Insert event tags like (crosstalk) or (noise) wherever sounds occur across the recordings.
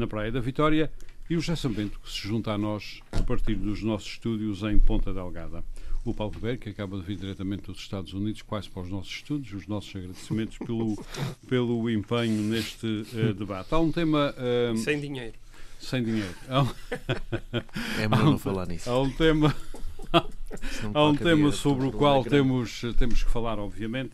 na Praia da Vitória, e o José Bento, que se junta a nós a partir dos nossos estúdios em Ponta Delgada. O Paulo Ribeiro, que acaba de vir diretamente dos Estados Unidos, quase para os nossos estúdios, os nossos agradecimentos pelo, (laughs) pelo empenho neste uh, debate. Há um tema. Uh, sem dinheiro. Sem dinheiro. Um... é melhor não falar nisso. (laughs) Há um tema. Há um tema sobre o qual temos, temos que falar, obviamente.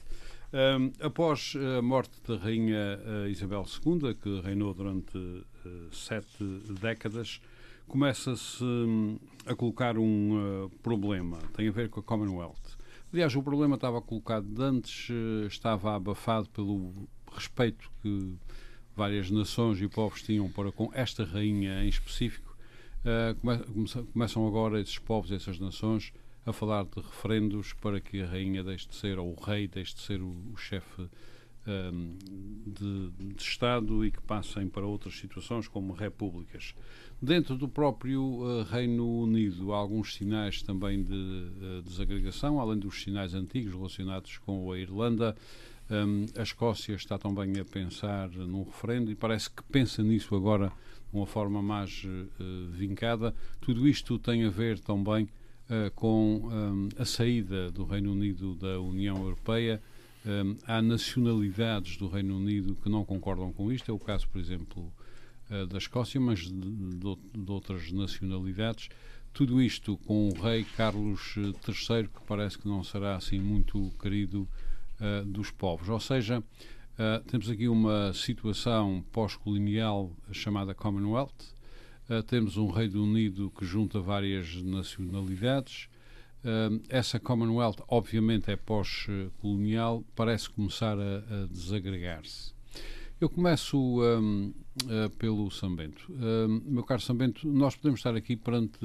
Um, após a morte da Rainha uh, Isabel II, que reinou durante uh, sete décadas, começa-se um, a colocar um uh, problema. Tem a ver com a Commonwealth. Aliás, o problema estava colocado de antes, estava abafado pelo respeito que várias nações e povos tinham para com esta rainha em específico. Come começam agora esses povos, essas nações, a falar de referendos para que a rainha deixe de ser, ou o rei deixe de ser o, o chefe um, de, de, Estado e que passem para outras situações como repúblicas. Dentro do próprio uh, Reino Unido há alguns sinais também de uh, desagregação, além dos sinais antigos relacionados com a Irlanda. Um, a Escócia está também a pensar num referendo e parece que pensa nisso agora de uma forma mais uh, vincada. Tudo isto tem a ver também uh, com um, a saída do Reino Unido da União Europeia. Um, há nacionalidades do Reino Unido que não concordam com isto. É o caso, por exemplo, uh, da Escócia, mas de, de, de, outras nacionalidades. Tudo isto com o rei Carlos III, que parece que não será assim muito querido uh, dos povos. Ou seja, temos aqui uma situação pós-colonial chamada Commonwealth, Uh, temos um Reino Unido que junta várias nacionalidades. Uh, essa Commonwealth, obviamente, é pós-colonial, parece começar a, a desagregar-se. Eu começo um, uh, pelo Sambento. meu caro Sambento, nós podemos estar aqui perante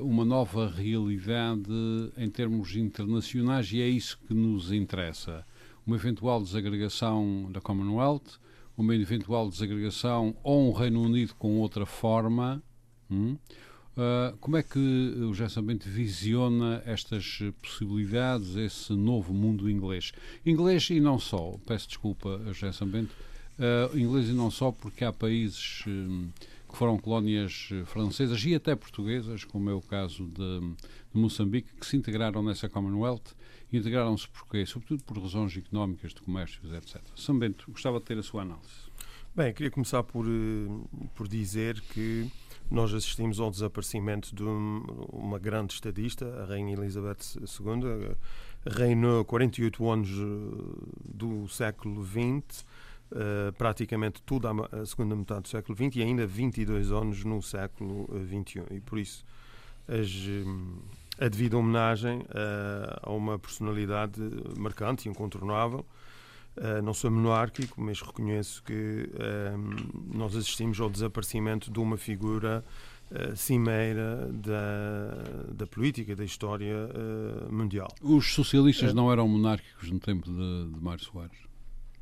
uma nova realidade em termos internacionais e é isso que nos interessa. Uma eventual desagregação da Commonwealth, uma eventual desagregação ou um Reino Unido com outra forma. Hum? Uh, como é que o Gerson Bento visiona estas possibilidades, esse novo mundo inglês? Inglês e não só, peço desculpa, Gerson Bento, uh, inglês e não só porque há países um, que foram colónias francesas e até portuguesas, como é o caso de, de Moçambique, que se integraram nessa Commonwealth integraram-se porquê? Sobretudo por razões económicas, de comércios, etc. São Bento, gostava de ter a sua análise. Bem, queria começar por, eh, por dizer que nós assistimos ao desaparecimento de uma grande estadista, a Rainha Elizabeth II, reinou 48 anos eh, do século XX, praticamente toda a, segunda metade do século XX e ainda 22 anos no século XXI. E por isso as, a devida homenagem uh, a uma personalidade marcante e incontornável. Uh, não sou monárquico, mas reconheço que uh, nós assistimos ao desaparecimento de uma figura cimeira da, da política, da história mundial. Os socialistas não eram monárquicos no tempo de, de Mário Soares?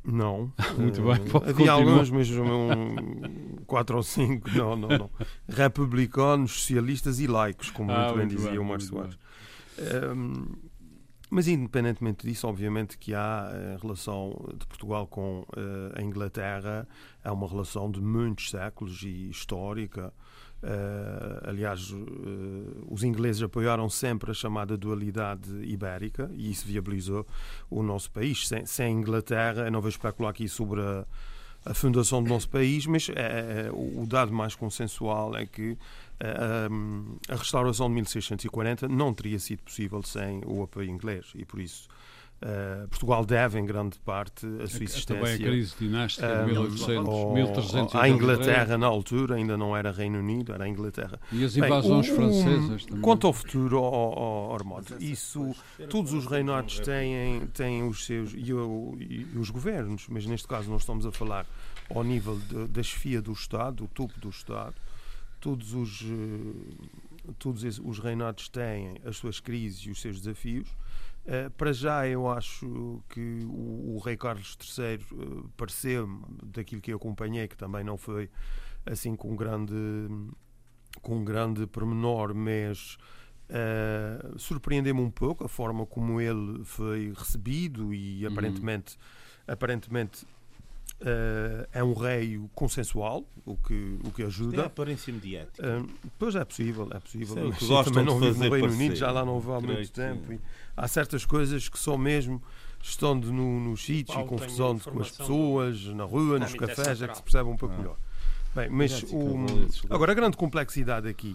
Não. (laughs) Muito bem. Uh, havia alguns, mas um, quatro ou cinco, não, não, não. Republicanos, socialistas e laicos, como ah, muito bem dizia bem, o Márcio Soares. Um, mas, independentemente disso, obviamente que há a eh, relação de Portugal com uh, a Inglaterra, é uma relação de muitos séculos e histórica. Uh, aliás, uh, os ingleses apoiaram sempre a chamada dualidade ibérica e isso viabilizou o nosso país. Sem, sem a Inglaterra, eu não vou especular aqui sobre a, a fundação do nosso país, mas é, é, o, o dado mais consensual é que a, a restauração de 1640 não teria sido possível sem o apoio inglês e por isso Uh, Portugal deve, em grande parte, a sua existência. Também a crise dinástica de 1800, 1300. A Inglaterra, na altura, ainda não era Reino Unido, era a Inglaterra. E as invasões Bem, francesas também. Quanto ao futuro, oh, oh, isso, todos os reinados têm, têm os seus. E, e, e, os governos, mas neste caso, nós estamos a falar ao nível de, da chefia do Estado, do topo do Estado. Todos os, eh, todos os reinados têm as suas crises e os seus desafios. Uh, para já, eu acho que o, o rei Carlos III uh, pareceu-me, daquilo que eu acompanhei, que também não foi assim com grande, com um grande pormenor, mas uh, surpreendeu-me um pouco a forma como ele foi recebido e uhum. aparentemente, aparentemente Uh, é um rei consensual, o que, o que ajuda. Tem a aparência mediática. Uh, pois é possível, é possível. Sim, que gostam também não vivo no Reino Unido, já lá não vou há muito tempo. há certas coisas que só mesmo estando no, nos sítios e confusão com as pessoas, na rua, nos cafés, é que se percebe um pouco ah. melhor. Bem, mas o, agora a grande complexidade aqui,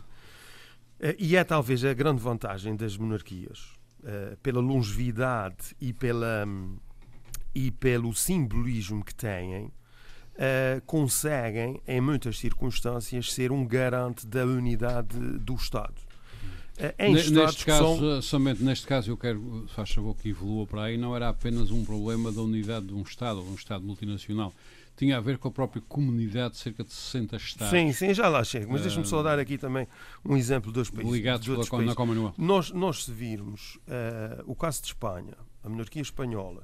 uh, e é talvez a grande vantagem das monarquias, pela longevidade e pela. Um, e pelo simbolismo que têm, uh, conseguem, em muitas circunstâncias, ser um garante da unidade do Estado. Uh, em neste caso, são... somente neste caso, eu quero, faz favor que evolua para aí, não era apenas um problema da unidade de um Estado, ou um Estado multinacional tinha a ver com a própria comunidade de cerca de 60 Estados. Sim, sim, já lá chego. Mas uh, deixa-me só dar aqui também um exemplo dos países. Ligados pela, países. na Commonwealth. Nós, nós se virmos uh, o caso de Espanha, a monarquia espanhola,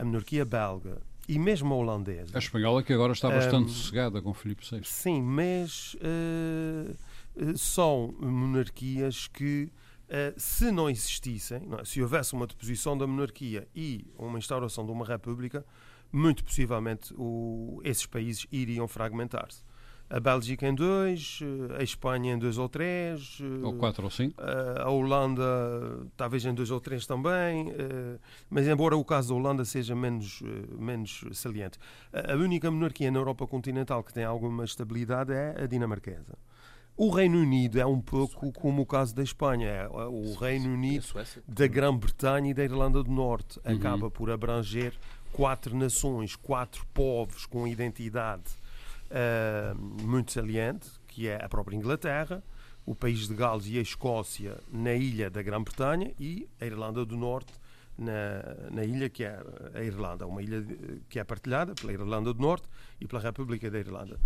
a monarquia belga e mesmo a holandesa. A espanhola que agora está bastante um, sossegada com Filipe VI. Sim, mas uh, são monarquias que, uh, se não existissem, não é? se houvesse uma deposição da monarquia e uma instauração de uma república, muito possivelmente o, esses países iriam fragmentar-se a Bélgica em dois, a Espanha em dois ou três, ou quatro ou cinco, a Holanda talvez em dois ou três também, mas embora o caso da Holanda seja menos, menos saliente. A única monarquia na Europa continental que tem alguma estabilidade é a dinamarquesa. O Reino Unido é um pouco como o caso da Espanha, é o Reino Unido da Grã-Bretanha e da Irlanda do Norte. Uhum. Acaba por abranger quatro nações, quatro povos com identidade uh, muito saliente, que é a própria Inglaterra, o país de Gales e a Escócia na ilha da Grã-Bretanha e a Irlanda do Norte na, na, ilha que é a Irlanda, uma ilha que é partilhada pela Irlanda do Norte e pela República da Irlanda.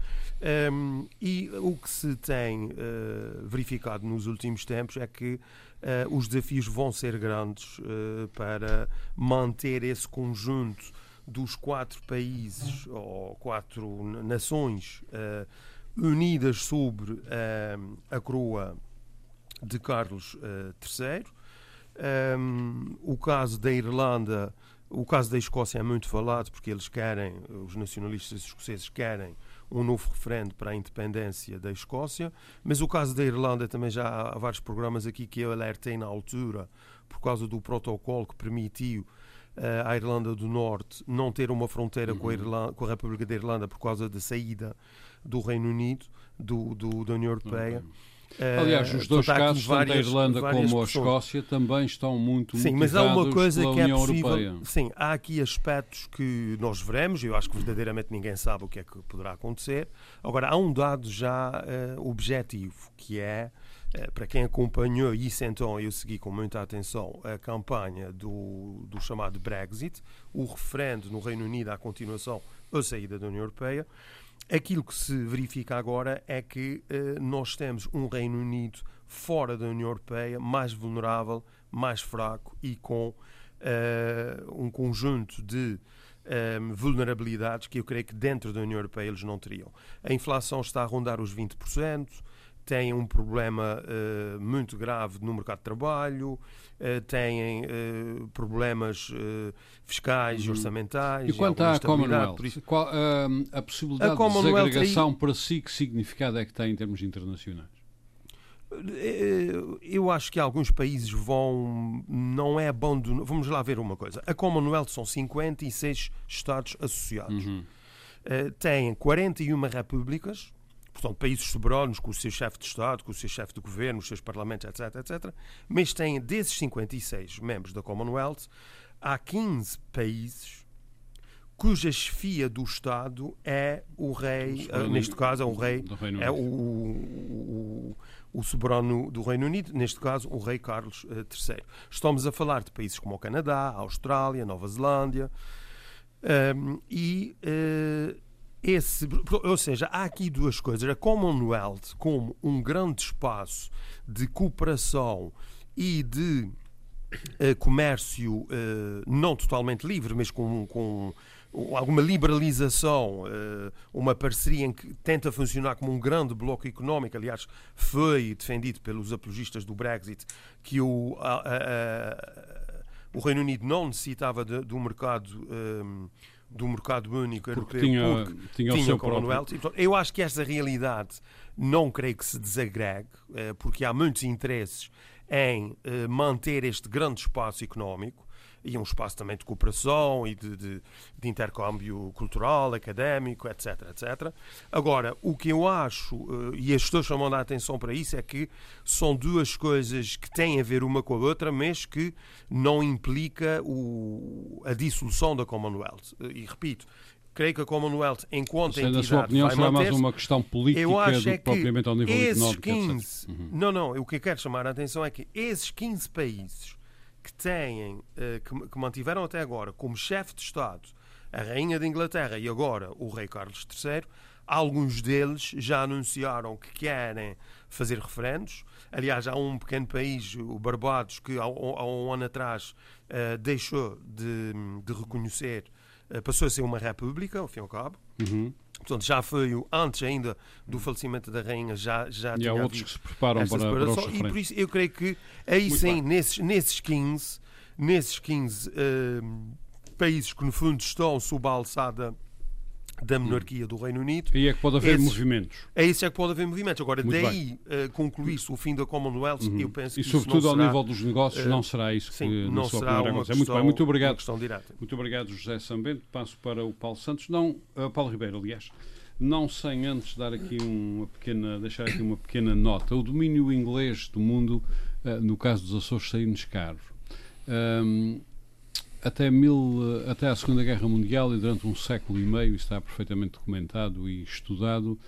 Um, e o que se tem uh, verificado nos últimos tempos é que uh, os desafios vão ser grandes uh, para manter esse conjunto dos quatro países ou quatro nações uh, unidas sobre uh, a coroa de Carlos uh, III. Um, o caso da Irlanda, o caso da Escócia é muito falado porque eles querem, os nacionalistas escoceses querem um novo referendo para a independência da Escócia, mas o caso da Irlanda também já há vários programas aqui que eu alertei na altura por causa do protocolo que permitiu a Irlanda do Norte não ter uma fronteira uhum. com, a uhum. Irlanda, com, a República da Irlanda por causa da saída do Reino Unido do, do da União Europeia. Uhum. Aliás, os dois casos, tanto a Irlanda como a Escócia, também estão muito Sim, mas há uma coisa que é possível. Europeia. Sim, há aqui aspectos que nós veremos, e eu acho que verdadeiramente ninguém sabe o que é que poderá acontecer. Agora, há um dado já uh, objetivo, que é eh, para quem acompanhou isso, então eu segui com muita atenção a campanha do, do chamado Brexit, o referendo no Reino Unido à continuação a saída da União Europeia. Aquilo que se verifica agora é que eh, nós temos um Reino Unido fora da União Europeia mais vulnerável, mais fraco e com eh, um conjunto de vulnerabilidades que eu creio que dentro da União Europeia eles não teriam. A inflação está a rondar os 20%, têm um problema uh, muito grave no mercado de trabalho, uh, têm uh, problemas fiscais e uhum. orçamentais. E quanto à Commonwealth, isso... Qual, a possibilidade a de desagregação aí... para si, que significado é que tem em termos internacionais? Eu acho que alguns países vão. Não é abandonar. Vamos lá ver uma coisa. A Commonwealth são 56 Estados associados. Uhum. Têm 41 repúblicas, portanto, países soberanos com o seu chefe de Estado, com o seu chefe de governo, os seus parlamentos, etc, etc. Mas têm, desses 56 membros da Commonwealth, há 15 países cuja chefia do Estado é o rei, o neste caso é o rei, é o, o, o, soberano do Reino Unido, neste caso o rei Carlos III. Estamos a falar de países como o Canadá, a Austrália, Nova Zelândia, um, e uh, esse, ou seja, há aqui duas coisas. A Commonwealth como um grande espaço de cooperação e de uh, comércio uh, não totalmente livre, mas com, com alguma liberalização, uh, uma parceria em que tenta funcionar como um grande bloco económico. Aliás, foi defendido pelos apologistas do Brexit que o, o Reino Unido não necessitava de, mercado. Um, do mercado único europeu porque tinha, porque tinha, tinha o seu Commonwealth. Próprio... Eu acho que esta realidade não creio que se desagregue, eh, porque há muitos interesses em eh, manter este grande espaço económico e um espaço também de cooperação e de, de, de, intercâmbio cultural, académico, etc, etc. Agora, o que eu acho, uh, e estou chamando a atenção para isso, é que são duas coisas que têm a ver uma com a outra, mas que não implica o, a dissolução da Commonwealth. Uh, e repito, creio que a Commonwealth, enquanto seja, entidade, na sua opinião, será mais uma questão política eu acho do é que propriamente ao nível esses económico. 15, uhum. Não, não, o que eu quero chamar a atenção é que esses 15 países que têm, eh, que, mantiveram até agora como chefe de Estado a Rainha de Inglaterra e agora o Rei Carlos III, alguns deles já anunciaram que querem fazer referendos. Aliás, há um pequeno país, o Barbados, que há, um ano atrás uh, deixou de, de reconhecer, uh, passou a ser uma república, ao fim e ao cabo. Uhum. Portanto, já foi antes ainda do falecimento da rainha, já, já e tinha há outros que se preparam para, para os E por isso eu creio que aí Muito sim, nesses, nesses 15, nesses 15 uh, países que no fundo estão sob a alçada da monarquia do Reino Unido. E é que pode haver esses, movimentos. É isso é que pode haver movimentos. Agora, Muito daí uh, concluir-se o fim da Commonwealth, uhum. eu penso e que E sobretudo ao será, nível dos negócios, uh, não será isso sim, que não será uma questão, Muito bem, muito obrigado. Muito obrigado, José Sambento. Passo para o Paulo Santos, não, uh, Paulo Ribeiro, aliás. Não sem antes dar aqui uma pequena, deixar aqui uma pequena nota. O domínio inglês do mundo, no caso dos Açores, saiu-nos caro. Um, até, mil, até a Segunda Guerra Mundial e durante um século e meio, está perfeitamente documentado e estudado,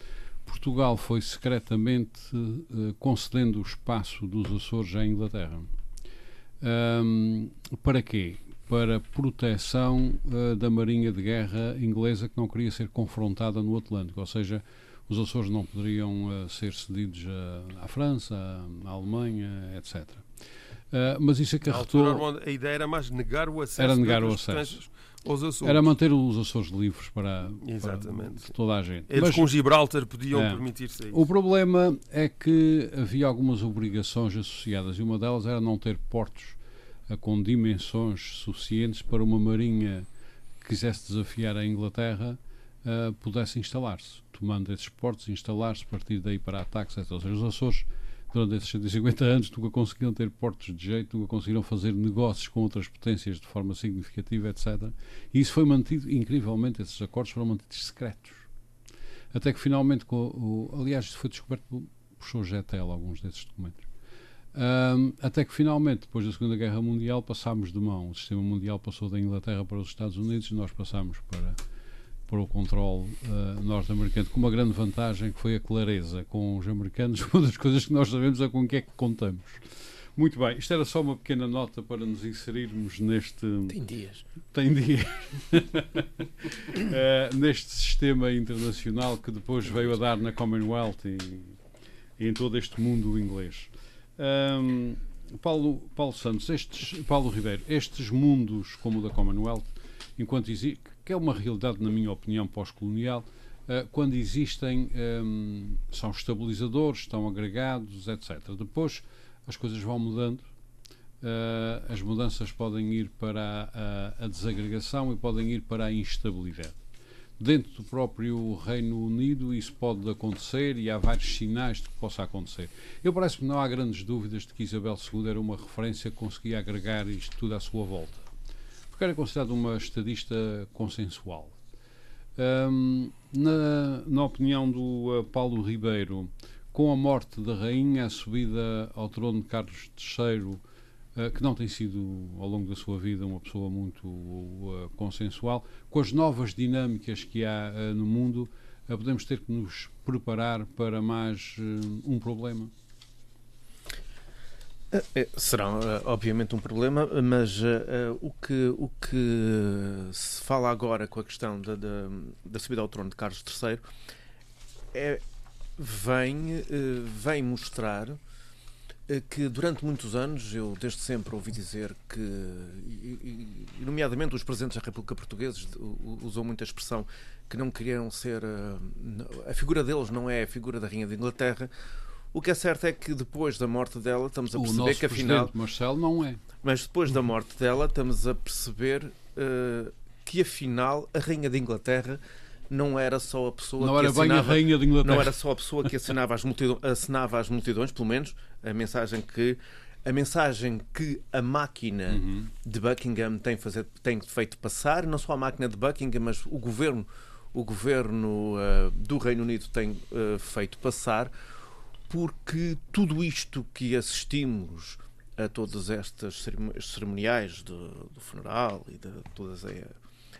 Portugal foi secretamente uh, concedendo o espaço dos Açores à Inglaterra. Um, para quê? Para proteção uh, da Marinha de Guerra inglesa que não queria ser confrontada no Atlântico, ou seja, os Açores não poderiam uh, ser cedidos à França, à Alemanha, etc. Uh, mas isso acarretou. Altura, a ideia era mais negar o acesso, era negar o acesso. aos Açores. Era manter os Açores livres para, Exatamente. para toda a gente. Eles mas, com Gibraltar podiam é, permitir-se isso. O problema é que havia algumas obrigações associadas e uma delas era não ter portos uh, com dimensões suficientes para uma marinha que quisesse desafiar a Inglaterra uh, pudesse instalar-se, tomando esses portos, instalar-se, partir daí para ataques, etc. Ou seja, os Açores durante esses 150 anos nunca conseguiram ter portos de jeito, nunca conseguiram fazer negócios com outras potências de forma significativa, etc. E isso foi mantido, incrivelmente, esses acordos foram mantidos secretos. Até que finalmente, o, aliás, isso foi descoberto por, por Getel, alguns desses documentos. Um, até que finalmente, depois da Segunda Guerra Mundial, passámos de mão. O sistema mundial passou da Inglaterra para os Estados Unidos e nós passámos para para o controle uh, norte-americano, com uma grande vantagem que foi a clareza com os americanos. (laughs) Uma das coisas que nós sabemos é com o que é que contamos. Muito bem, isto era só uma pequena nota para nos inserirmos neste. Tem dias. Tem dias. uh, (laughs) neste sistema internacional que depois veio a dar na Commonwealth e, e em todo este mundo inglês. Um, Paulo, Paulo Santos, estes, Paulo Ribeiro, estes mundos como o da Commonwealth, enquanto existe que é uma realidade, na minha opinião, pós-colonial, uh, quando existem, ehm, são estabilizadores, estão agregados, etc. Depois as coisas vão mudando, uh, as mudanças podem ir para a, a, desagregação e podem ir para a instabilidade. Dentro do próprio Reino Unido isso pode acontecer e há vários sinais de que possa acontecer. Eu parece que não há grandes dúvidas de que Isabel II era uma referência que conseguia agregar isto tudo à sua volta porque era considerado uma estadista consensual. Um, na, na, opinião do uh, Paulo Ribeiro, com a morte da rainha, a subida ao trono de Carlos III uh, que não tem sido, ao longo da sua vida, uma pessoa muito uh, consensual, com as novas dinâmicas que há no mundo, podemos ter que nos preparar para mais um problema? É, será obviamente um problema, mas uh, o, que, o que se fala agora com a questão da, da, da subida ao trono de Carlos III é, vem, uh, vem mostrar que durante muitos anos, eu desde sempre ouvi dizer que, e, e, nomeadamente os presidentes da República Portugueses usam muita expressão que não queriam ser. A figura deles não é a figura da Rainha de Inglaterra. O que é certo é que depois da morte dela estamos a perceber que afinal. Marcelo não é. Mas depois da morte dela estamos a perceber uh, que afinal a Rainha de Inglaterra não era só a pessoa não que era assinava, bem a rainha de Inglaterra. não era só a pessoa que assinava as multidões, assinava as multidões, pelo menos a mensagem que a mensagem que a máquina uhum. de Buckingham tem, fazer, tem feito passar, não só a máquina de Buckingham, mas o governo, o governo uh, do Reino Unido tem uh, feito passar, porque tudo isto que assistimos a todas estas cerimoniais do, do funeral e de todas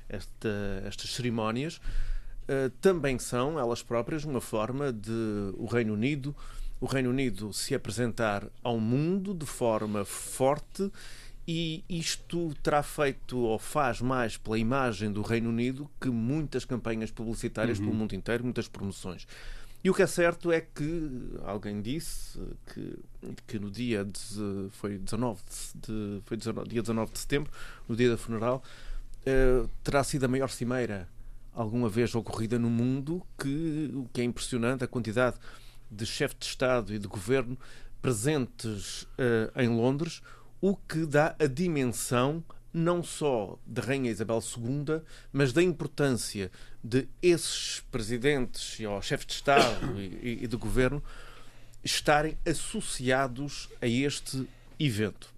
esta, estas cerimónias uh, também são elas próprias uma forma de o Reino Unido o Reino Unido se apresentar ao mundo de forma forte e isto terá feito ou faz mais pela imagem do Reino Unido que muitas campanhas publicitárias uhum. pelo mundo inteiro, muitas promoções. E o que é certo é que alguém disse que, que no dia de, foi 19 de, foi 19, dia 19 de setembro, no dia da funeral, uh, terá sido a maior cimeira alguma vez ocorrida no mundo, que o que é impressionante a quantidade de chefes de Estado e de governo presentes uh, em Londres, o que dá a dimensão não só da Rainha Isabel II, mas da importância de esses presidentes ou chefes de Estado e, e de governo estarem associados a este evento.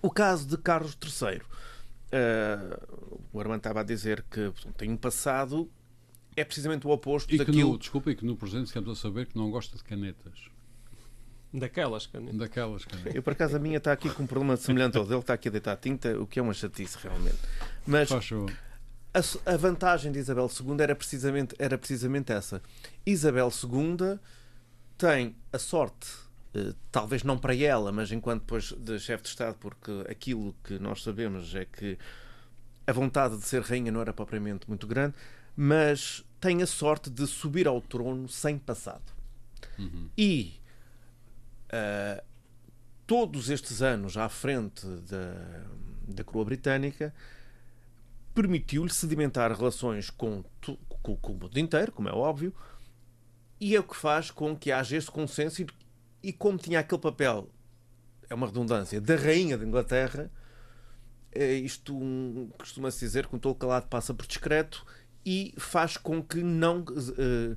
O caso de Carlos III. Uh, o Armando estava a dizer que tem um passado é precisamente o oposto e daquilo. No, desculpa, e que no presente ficamos a saber que não gosta de canetas. Daquelas canetas. Daquelas canetas. Eu, por acaso, a minha está aqui com um problema semelhante ao dele, está aqui a deitar tinta, o que é uma chatice, realmente. Mas a, a, vantagem de Isabel II era precisamente, era precisamente essa. Isabel II tem a sorte, eh, talvez não para ela, mas enquanto depois de chefe de Estado, porque aquilo que nós sabemos é que a vontade de ser rainha não era propriamente muito grande, mas tem a sorte de subir ao trono sem passado. Uhum. E uh, todos estes anos à frente da, da coroa britânica permitiu-lhe sedimentar relações com, com, com, o mundo inteiro, como é óbvio, e é o que faz com que haja este consenso. E, e como tinha aquele papel, é uma redundância, da Rainha de Inglaterra, é isto um, costuma-se dizer que um tolo calado passa por discreto e faz com que não, uh,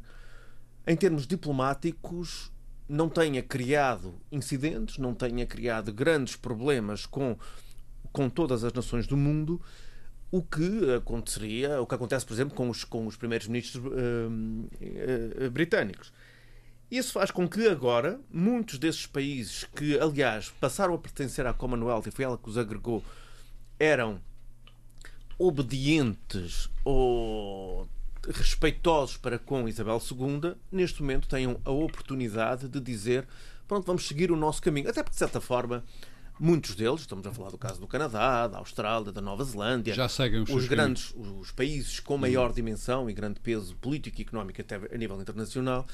em termos diplomáticos, não tenha criado incidentes, não tenha criado grandes problemas com, com todas as nações do mundo, o que aconteceria, o que acontece, por exemplo, com os, com os primeiros ministros uh, uh, britânicos. Isso faz com que agora muitos desses países que, aliás, passaram a pertencer à Commonwealth e foi ela que os agregou, eram obedientes ou respeitosos para com Isabel II, neste momento tenham a oportunidade de dizer pronto, vamos seguir o nosso caminho. Até porque, de certa forma, muitos deles, estamos a falar do caso do Canadá, da Austrália, da Nova Zelândia, já seguem os, os grandes, os países com maior dimensão e grande peso político e económico até a nível internacional,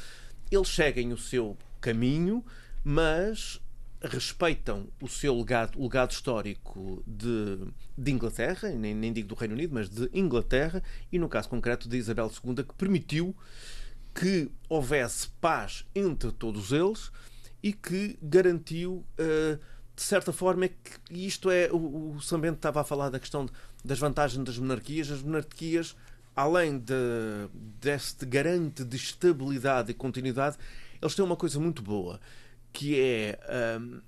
eles seguem o seu caminho, mas respeitam o seu legado, legado histórico de, de Inglaterra, nem, nem digo do Reino Unido, mas de Inglaterra, e no caso concreto de Isabel II, que permitiu que houvesse paz entre todos eles e que garantiu, uh, de certa forma, que isto é. O, o Sambento estava a falar da questão das vantagens das monarquias. As monarquias, além de, deste garante de estabilidade e continuidade, eles têm uma coisa muito boa que é. Um, uh,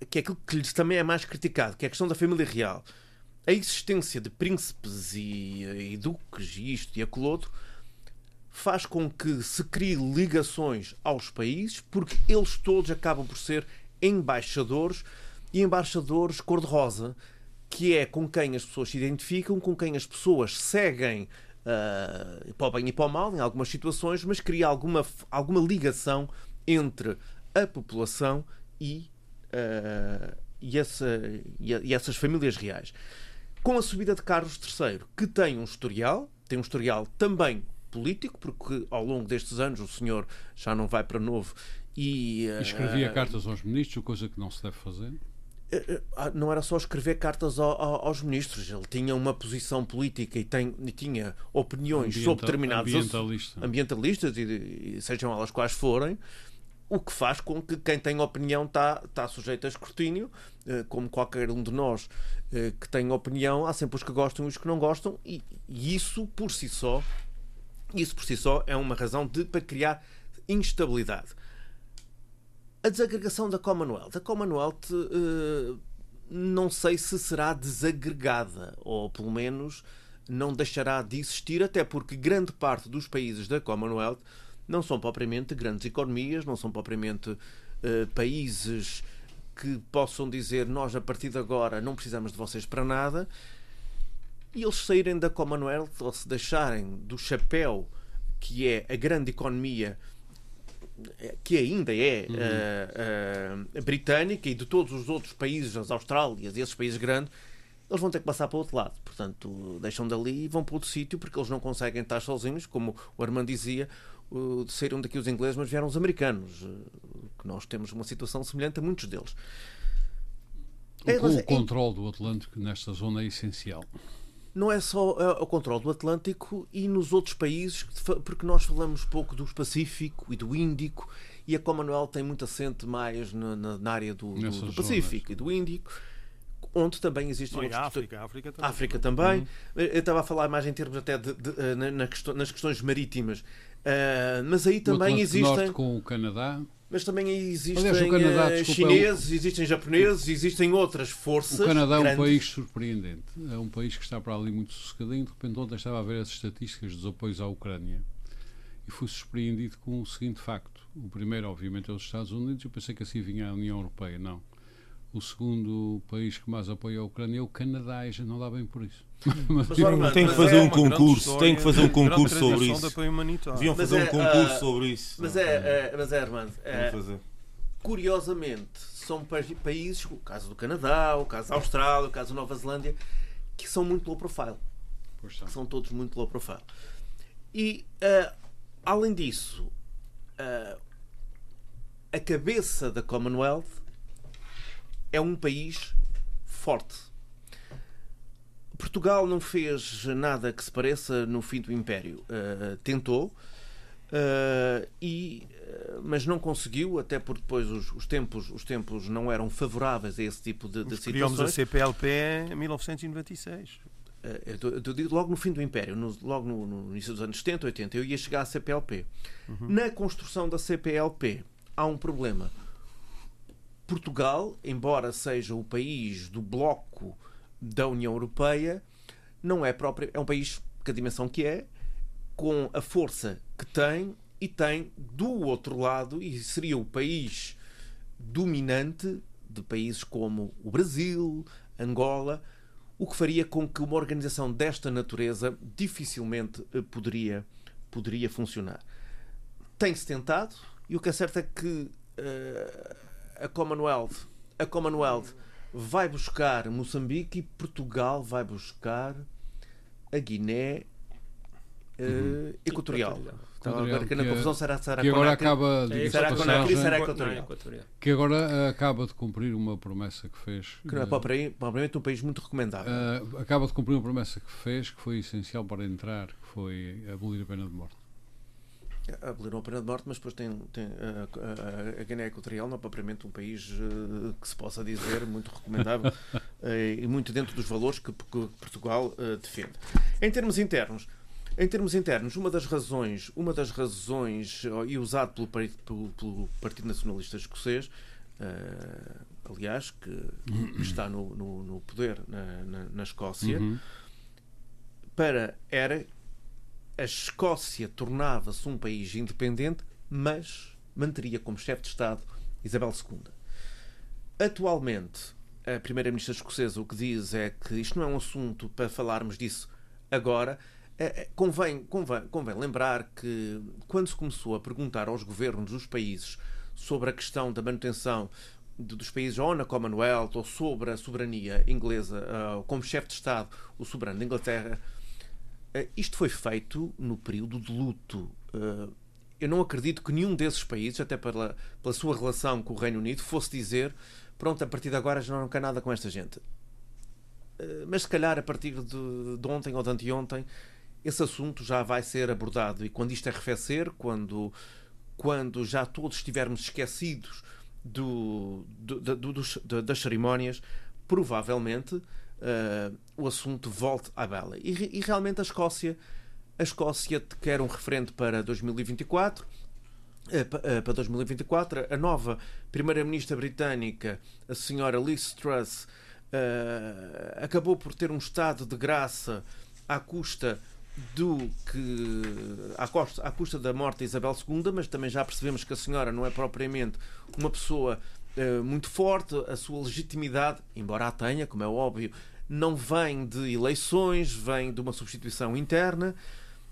uh, que é aquilo que lhes também é mais criticado, que é a questão da família real. A existência de príncipes e, e duques e isto e aquilo outro faz com que se crie ligações aos países, porque eles todos acabam por ser embaixadores e embaixadores cor-de-rosa, que é com quem as pessoas se identificam, com quem as pessoas seguem uh, para o bem e para o mal, em algumas situações, mas cria alguma, alguma ligação entre a população e, uh, e, essa, e, essas famílias reais. Com a subida de Carlos III, que tem um historial, tem um historial também político, porque ao longo destes anos o senhor já não vai para novo e. Uh, escrevia cartas aos ministros, coisa que não se deve fazer. Eh, eh, ah, não era só escrever cartas aos ministros, ele tinha uma posição política e, tem, e tinha opiniões Ambiental, sobre determinados ambientalista. ambientalistas, e, e, sejam elas quais forem, o que faz com que quem tem opinião está, está sujeito a escrutínio, eh, como qualquer um de nós que tem opinião, há sempre os que gostam e os que não gostam, e, e isso por si só, isso por si só é uma razão de, para criar instabilidade. A desagregação da Commonwealth. A Commonwealth uh, não sei se será desagregada, ou pelo menos não deixará de existir, até porque grande parte dos países da Commonwealth não são propriamente grandes economias, não são propriamente uh, países que possam dizer nós a partir de agora não precisamos de vocês para nada. E eles saírem da Commonwealth ou se deixarem do chapéu que é a grande economia que ainda é uhum. uh, uh, britânica e de todos os outros países, as Austrálias e esses países grandes, eles vão ter que passar para o outro lado. Portanto, deixam dali e vão para outro sítio porque eles não conseguem estar sozinhos, como o Armando dizia, uh, saíram daqui os ingleses, mas vieram os americanos, que nós temos uma situação semelhante a muitos deles. O, é, o controle do Atlântico nesta zona é essencial não é só uh, o controle do Atlântico e nos outros países, porque nós falamos pouco do Pacífico e do Índico, e a Commonwealth tem muito assente mais na, na área do, do, do Pacífico zonas. e do Índico onde também existe Não, outros... África, África também. África também. Uhum. Eu estava a falar mais em termos até de, de, de, na, nas questões marítimas. Uh, mas aí também existem. Norte com o Canadá mas também existem Aliás, Canadá, eh, desculpa, chineses, é um... existem japoneses, existem outras forças. O Canadá é um grandes. país surpreendente. É um país que está para ali muito sossegadinho. De repente, ontem estava a ver as estatísticas dos apoios à Ucrânia e fui surpreendido com o seguinte facto. O primeiro, obviamente, é os Estados Unidos. Eu pensei que assim vinha a União Europeia. Não. O segundo país que mais apoia a Ucrânia é o Canadá e já não dá bem por isso. (laughs) Mas, mas, tem que fazer é um concurso, tem que fazer um concurso sobre isso. Deviam fazer um concurso uh, sobre isso. Mas é, é, mas é Armando, é, curiosamente, são países, o caso do Canadá, o caso da Austrália, o caso da Nova Zelândia, que são muito low profile. Que são todos muito low profile. E, uh, além disso, uh, a cabeça da Commonwealth é um país forte Portugal não fez nada que se pareça no fim do Império. Uh, tentou, uh, e, uh, mas não conseguiu, até porque depois os, os, tempos, os tempos não eram favoráveis a esse tipo de, de situações. Criamos a CPLP em 1996. Eu, eu digo logo no fim do Império, no, logo no, no, início dos anos 70, 80, eu ia chegar à CPLP. Uhum. Na construção da CPLP há um problema. Portugal, embora seja o país do bloco da União Europeia não é próprio, é um país que a dimensão que é, com a força que tem e tem do outro lado, e seria o país dominante de países como o Brasil, Angola, o que faria com que uma organização desta natureza dificilmente eh, poderia, poderia funcionar. Tem-se tentado, e o que é certo é que uh, a Commonwealth, a Commonwealth vai buscar Moçambique e Portugal vai buscar a Guiné uh, Equatorial. Estava agora que na confusão será, será que agora acaba de será Conakry, será equatorial. Que agora acaba de cumprir uma promessa que fez. Que não é propriamente um país muito recomendável. Uh, acaba de cumprir uma promessa que fez, que foi essencial para entrar, que foi abolir a pena de morte aboliram a pena de morte, mas depois tem, tem a, a, a Guiné Equatorial não é propriamente um país uh, que se possa dizer muito recomendável uh, (laughs) e muito dentro dos valores que, que Portugal uh, defende. Em termos internos, em termos internos, uma das razões, uma das razões e usado pelo, pelo, pelo Partido Nacionalista Escocês, aliás, que (coughs) está no, no, no poder na, na, na Escócia, uhum. para era a Escócia tornava-se um país independente, mas manteria como chefe de Estado Isabel II. atualmente, a Primeira-Ministra escocesa o que diz é que isto não é um assunto para falarmos disso agora. É, é, convém, convém, convém lembrar que quando se começou a perguntar aos governos dos países sobre a questão da manutenção dos países ou na Commonwealth ou sobre a soberania inglesa, uh, como chefe de Estado, o soberano da Inglaterra, isto foi feito no período de luto. Uh, eu não acredito que nenhum desses países, até pela, pela sua relação com o Reino Unido, fosse dizer pronto, a partir de agora já não quer nada com esta gente. Mas se calhar a partir de, de ontem ou de anteontem esse assunto já vai ser abordado e quando isto arrefecer, quando, quando já todos estivermos esquecidos do, do, do, do das cerimónias, provavelmente uh, o assunto volte à bela. E, e, realmente a Escócia, a Escócia quer um referente para 2024. Eh, eh, para 2024, a nova primeira-ministra britânica, a senhora Liz Truss, uh, acabou por ter um estado de graça à custa do que à custa, à custa da morte de Isabel II, mas também já percebemos que a senhora não é propriamente uma pessoa uh, muito forte, a sua legitimidade, embora a tenha, como é óbvio, não vem de eleições, vem de uma substituição interna.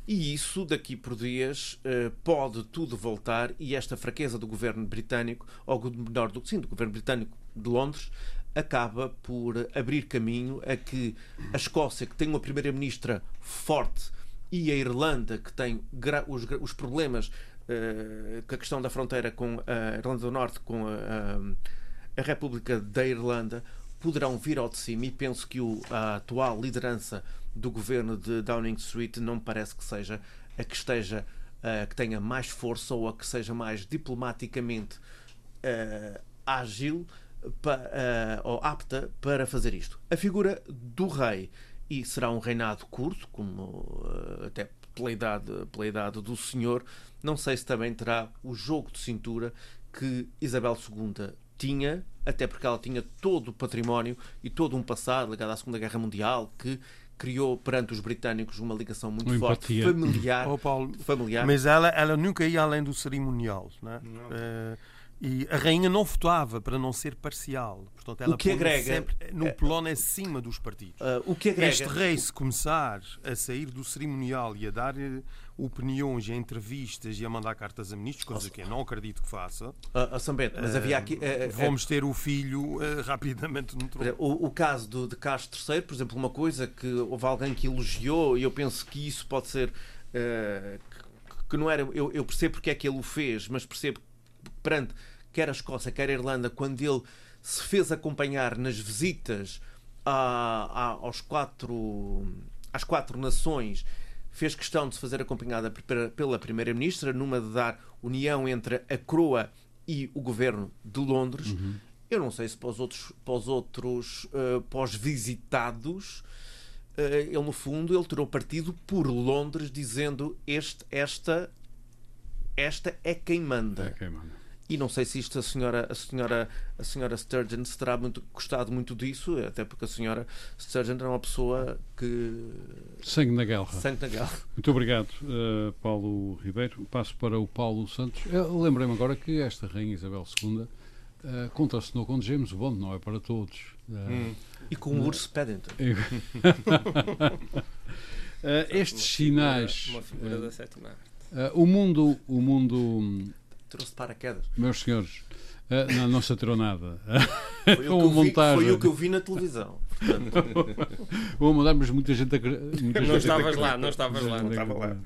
E isso, daqui por dias, uh, pode tudo voltar e esta fraqueza do governo britânico, ou melhor, do, sim, do governo britânico de Londres, acaba por abrir caminho a que a Escócia, que tem uma primeira-ministra forte, e a Irlanda, que tem os problemas uh, com a questão da fronteira com a Irlanda do Norte, com a, a, República da Irlanda, poderão vir ao de cima e penso que o, a atual liderança do governo de Downing Street não me parece que seja a que esteja uh, que tenha mais força ou a que seja mais diplomaticamente uh, ágil pa, uh, ou apta para fazer isto. A figura do rei e será um reinado curto, como até pela idade, pela idade do senhor. Não sei se também terá o jogo de cintura que Isabel II tinha, até porque ela tinha todo o património e todo um passado ligado à Segunda Guerra Mundial que criou perante os britânicos uma ligação muito uma forte, empatia. familiar, oh, Paulo, familiar. Mas ela, ela nunca ia além do cerimonial. Não é? Não. Uh, e a rainha não votava para não ser parcial. Portanto, ela o que agrega, sempre no plano acima dos partidos. Uh, o que agrega, este rei, se começar a sair do cerimonial e a dar uh, opiniões, a entrevistas e a mandar cartas a ministros, coisa que eu não acredito que faça. Uh, São Bento, mas havia aqui. vamos ter o filho rapidamente no trono. O, o, caso do, de Castro III, por exemplo, uma coisa que houve alguém que elogiou, e eu penso que isso pode ser. que, que não era. Eu, eu percebo porque é que ele o fez, mas percebo perante quer a Escócia, quer a Irlanda, quando ele se fez acompanhar nas visitas a, a, aos quatro, às quatro nações, fez questão de se fazer acompanhada pela Primeira-Ministra, numa de dar união entre a coroa e o governo de Londres. Uhum. Eu não sei se para os outros, para os outros uh, para os visitados, uh, ele no fundo ele tirou partido por Londres, dizendo este, esta, esta é quem manda. É quem manda. E não sei se isto a senhora, a senhora, a senhora Sturgeon se terá muito, gostado muito disso, até porque a senhora Sturgeon era uma pessoa que. Sangue na guerra. Sangue na guerra. Muito obrigado, uh, Paulo Ribeiro. Passo para o Paulo Santos. Lembrei-me agora que esta Rainha Isabel II uh, contracenou com James Bond, não é para todos. Uh, hum. E com o Urso Paddington. (laughs) estes sinais. Uma figura da sétima o mundo. O mundo trouxe paraquedas. Meus senhores, uh, não, não se atirou nada. Foi, o (laughs) que, vi, foi o que eu vi na televisão. Vou (laughs) mandar, mas muita gente. Muita não gente estavas lá, não estavas lá, não estava lá.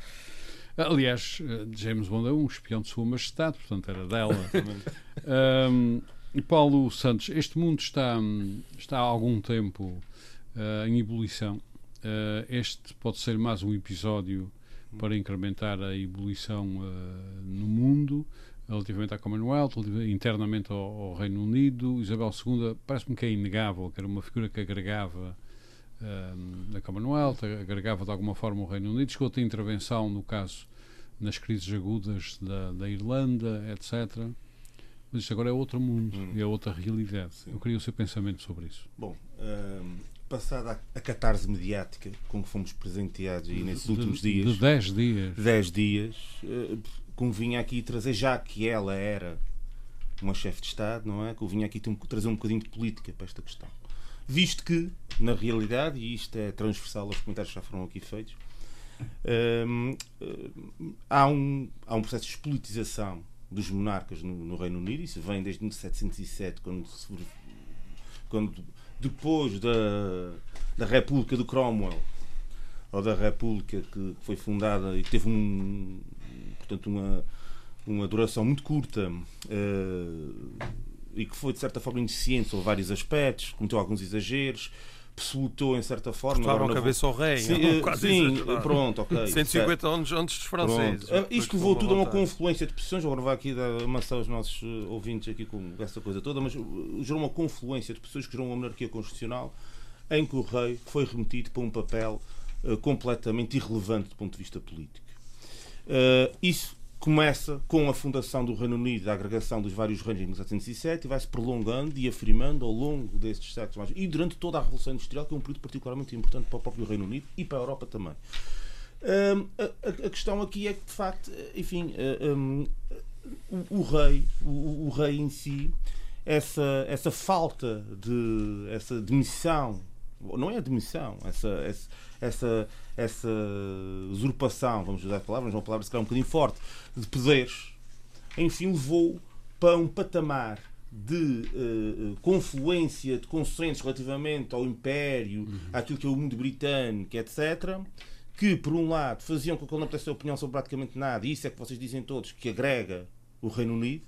Aliás, eh, James Bond é um espião de Sua Majestade, portanto era dela. um, Paulo Santos, este mundo está, está há algum tempo uh, em ebulição. Uh, este pode ser mais um episódio para incrementar a ebulição uh, no mundo relativamente à Commonwealth, internamente ao, ao Reino Unido. Isabel II parece-me que é inegável, que era uma figura que agregava uh, a Commonwealth, agregava de alguma forma o Reino Unido. Chegou a ter intervenção, no caso, nas crises agudas da, da Irlanda, etc. Mas isto agora é outro mundo, hum. é outra realidade. Sim. Eu queria o seu pensamento sobre isso. Bom, um, passada a catarse mediática com que fomos presenteados aí nesses últimos de, dias. De 10 dias. 10 dias. Uh, convinha aqui trazer, já que ela era uma chefe de Estado, não é? Que eu vinha aqui trazer um bocadinho de política para esta questão. Visto que, na realidade, e isto é transversal aos comentários que já foram aqui feitos, hum, hum, há, um, há um processo de despolitização dos monarcas no, no, Reino Unido. Isso vem desde 1707, quando, quando depois da, da República de Cromwell, ou da República que foi fundada e teve um, portanto, uma, uma duração muito curta uh, e que foi de certa forma ineficiente sobre vários aspectos, cometeu alguns exageros absolutou em certa forma. Cortaram a cabeça ao rei. Sim, é sim pronto, ok. (laughs) 150 anos antes dos franceses. Pronto. Isto levou tudo a uma confluência de posições. Agora vai aqui dar, amassar os nossos eh, ouvintes aqui com essa coisa toda, mas eh, gerou uma confluência de pessoas que gerou uma monarquia constitucional em que o rei foi remetido para um papel completamente irrelevante do ponto de vista político. Uh, isso começa com a fundação do Reino Unido, a agregação dos vários reinos em 1707 e vai-se prolongando e afirmando ao longo destes séculos e durante toda a Revolução Industrial, que é um período particularmente importante para o próprio Reino Unido e para a Europa também. Um, a, a, questão aqui é que, de facto, enfim, um, o, o, rei, o, o, rei em si, essa, essa falta de essa demissão, não é a demissão, essa, essa, essa essa usurpação, vamos usar a palavra, mas uma palavra se calhar um bocadinho forte, de poderes, enfim, levou para um patamar de uh, confluência de consensos relativamente ao Império, uhum. àquilo que é o mundo britânico, etc., que, por um lado, faziam com que ele não tivesse opinião sobre praticamente nada, e isso é que vocês dizem todos, que agrega o Reino Unido.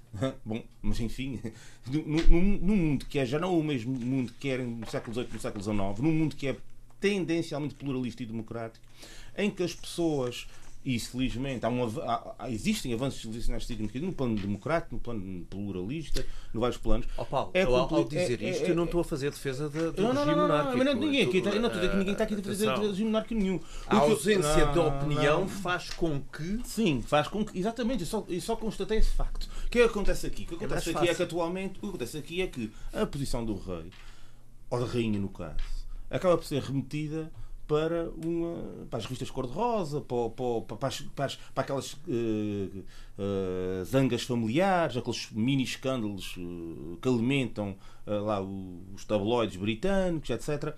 Bom, mas enfim, (laughs) num mundo que é já não o mesmo mundo que era no século XVIII no século XIX, num mundo que é tendencialmente pluralista e democrático, em que as pessoas e felizmente há um, há, existem avanços civilizacionais significativos no plano democrático, no plano pluralista, no vários planos. Oh, Paulo, é, ao, ao dizer é, isto, é, eu não estou a fazer defesa de, do não, não, regime não, monárquico. Não, ninguém, aqui, eu não estou ninguém está aqui a fazer de regime monárquico nenhum. A ausência de opinião faz com que. Sim, faz com que. Exatamente, eu só, eu só constatei esse facto. O que acontece aqui? O que é acontece aqui é que atualmente. O que acontece aqui é que a posição do rei, ou da rainha no caso, acaba por ser remetida para, uma, para as revistas cor-de-rosa, para, para, para, para, para aquelas uh, uh, zangas familiares, aqueles mini escândalos uh, que alimentam lá os tabloides britânicos, etc.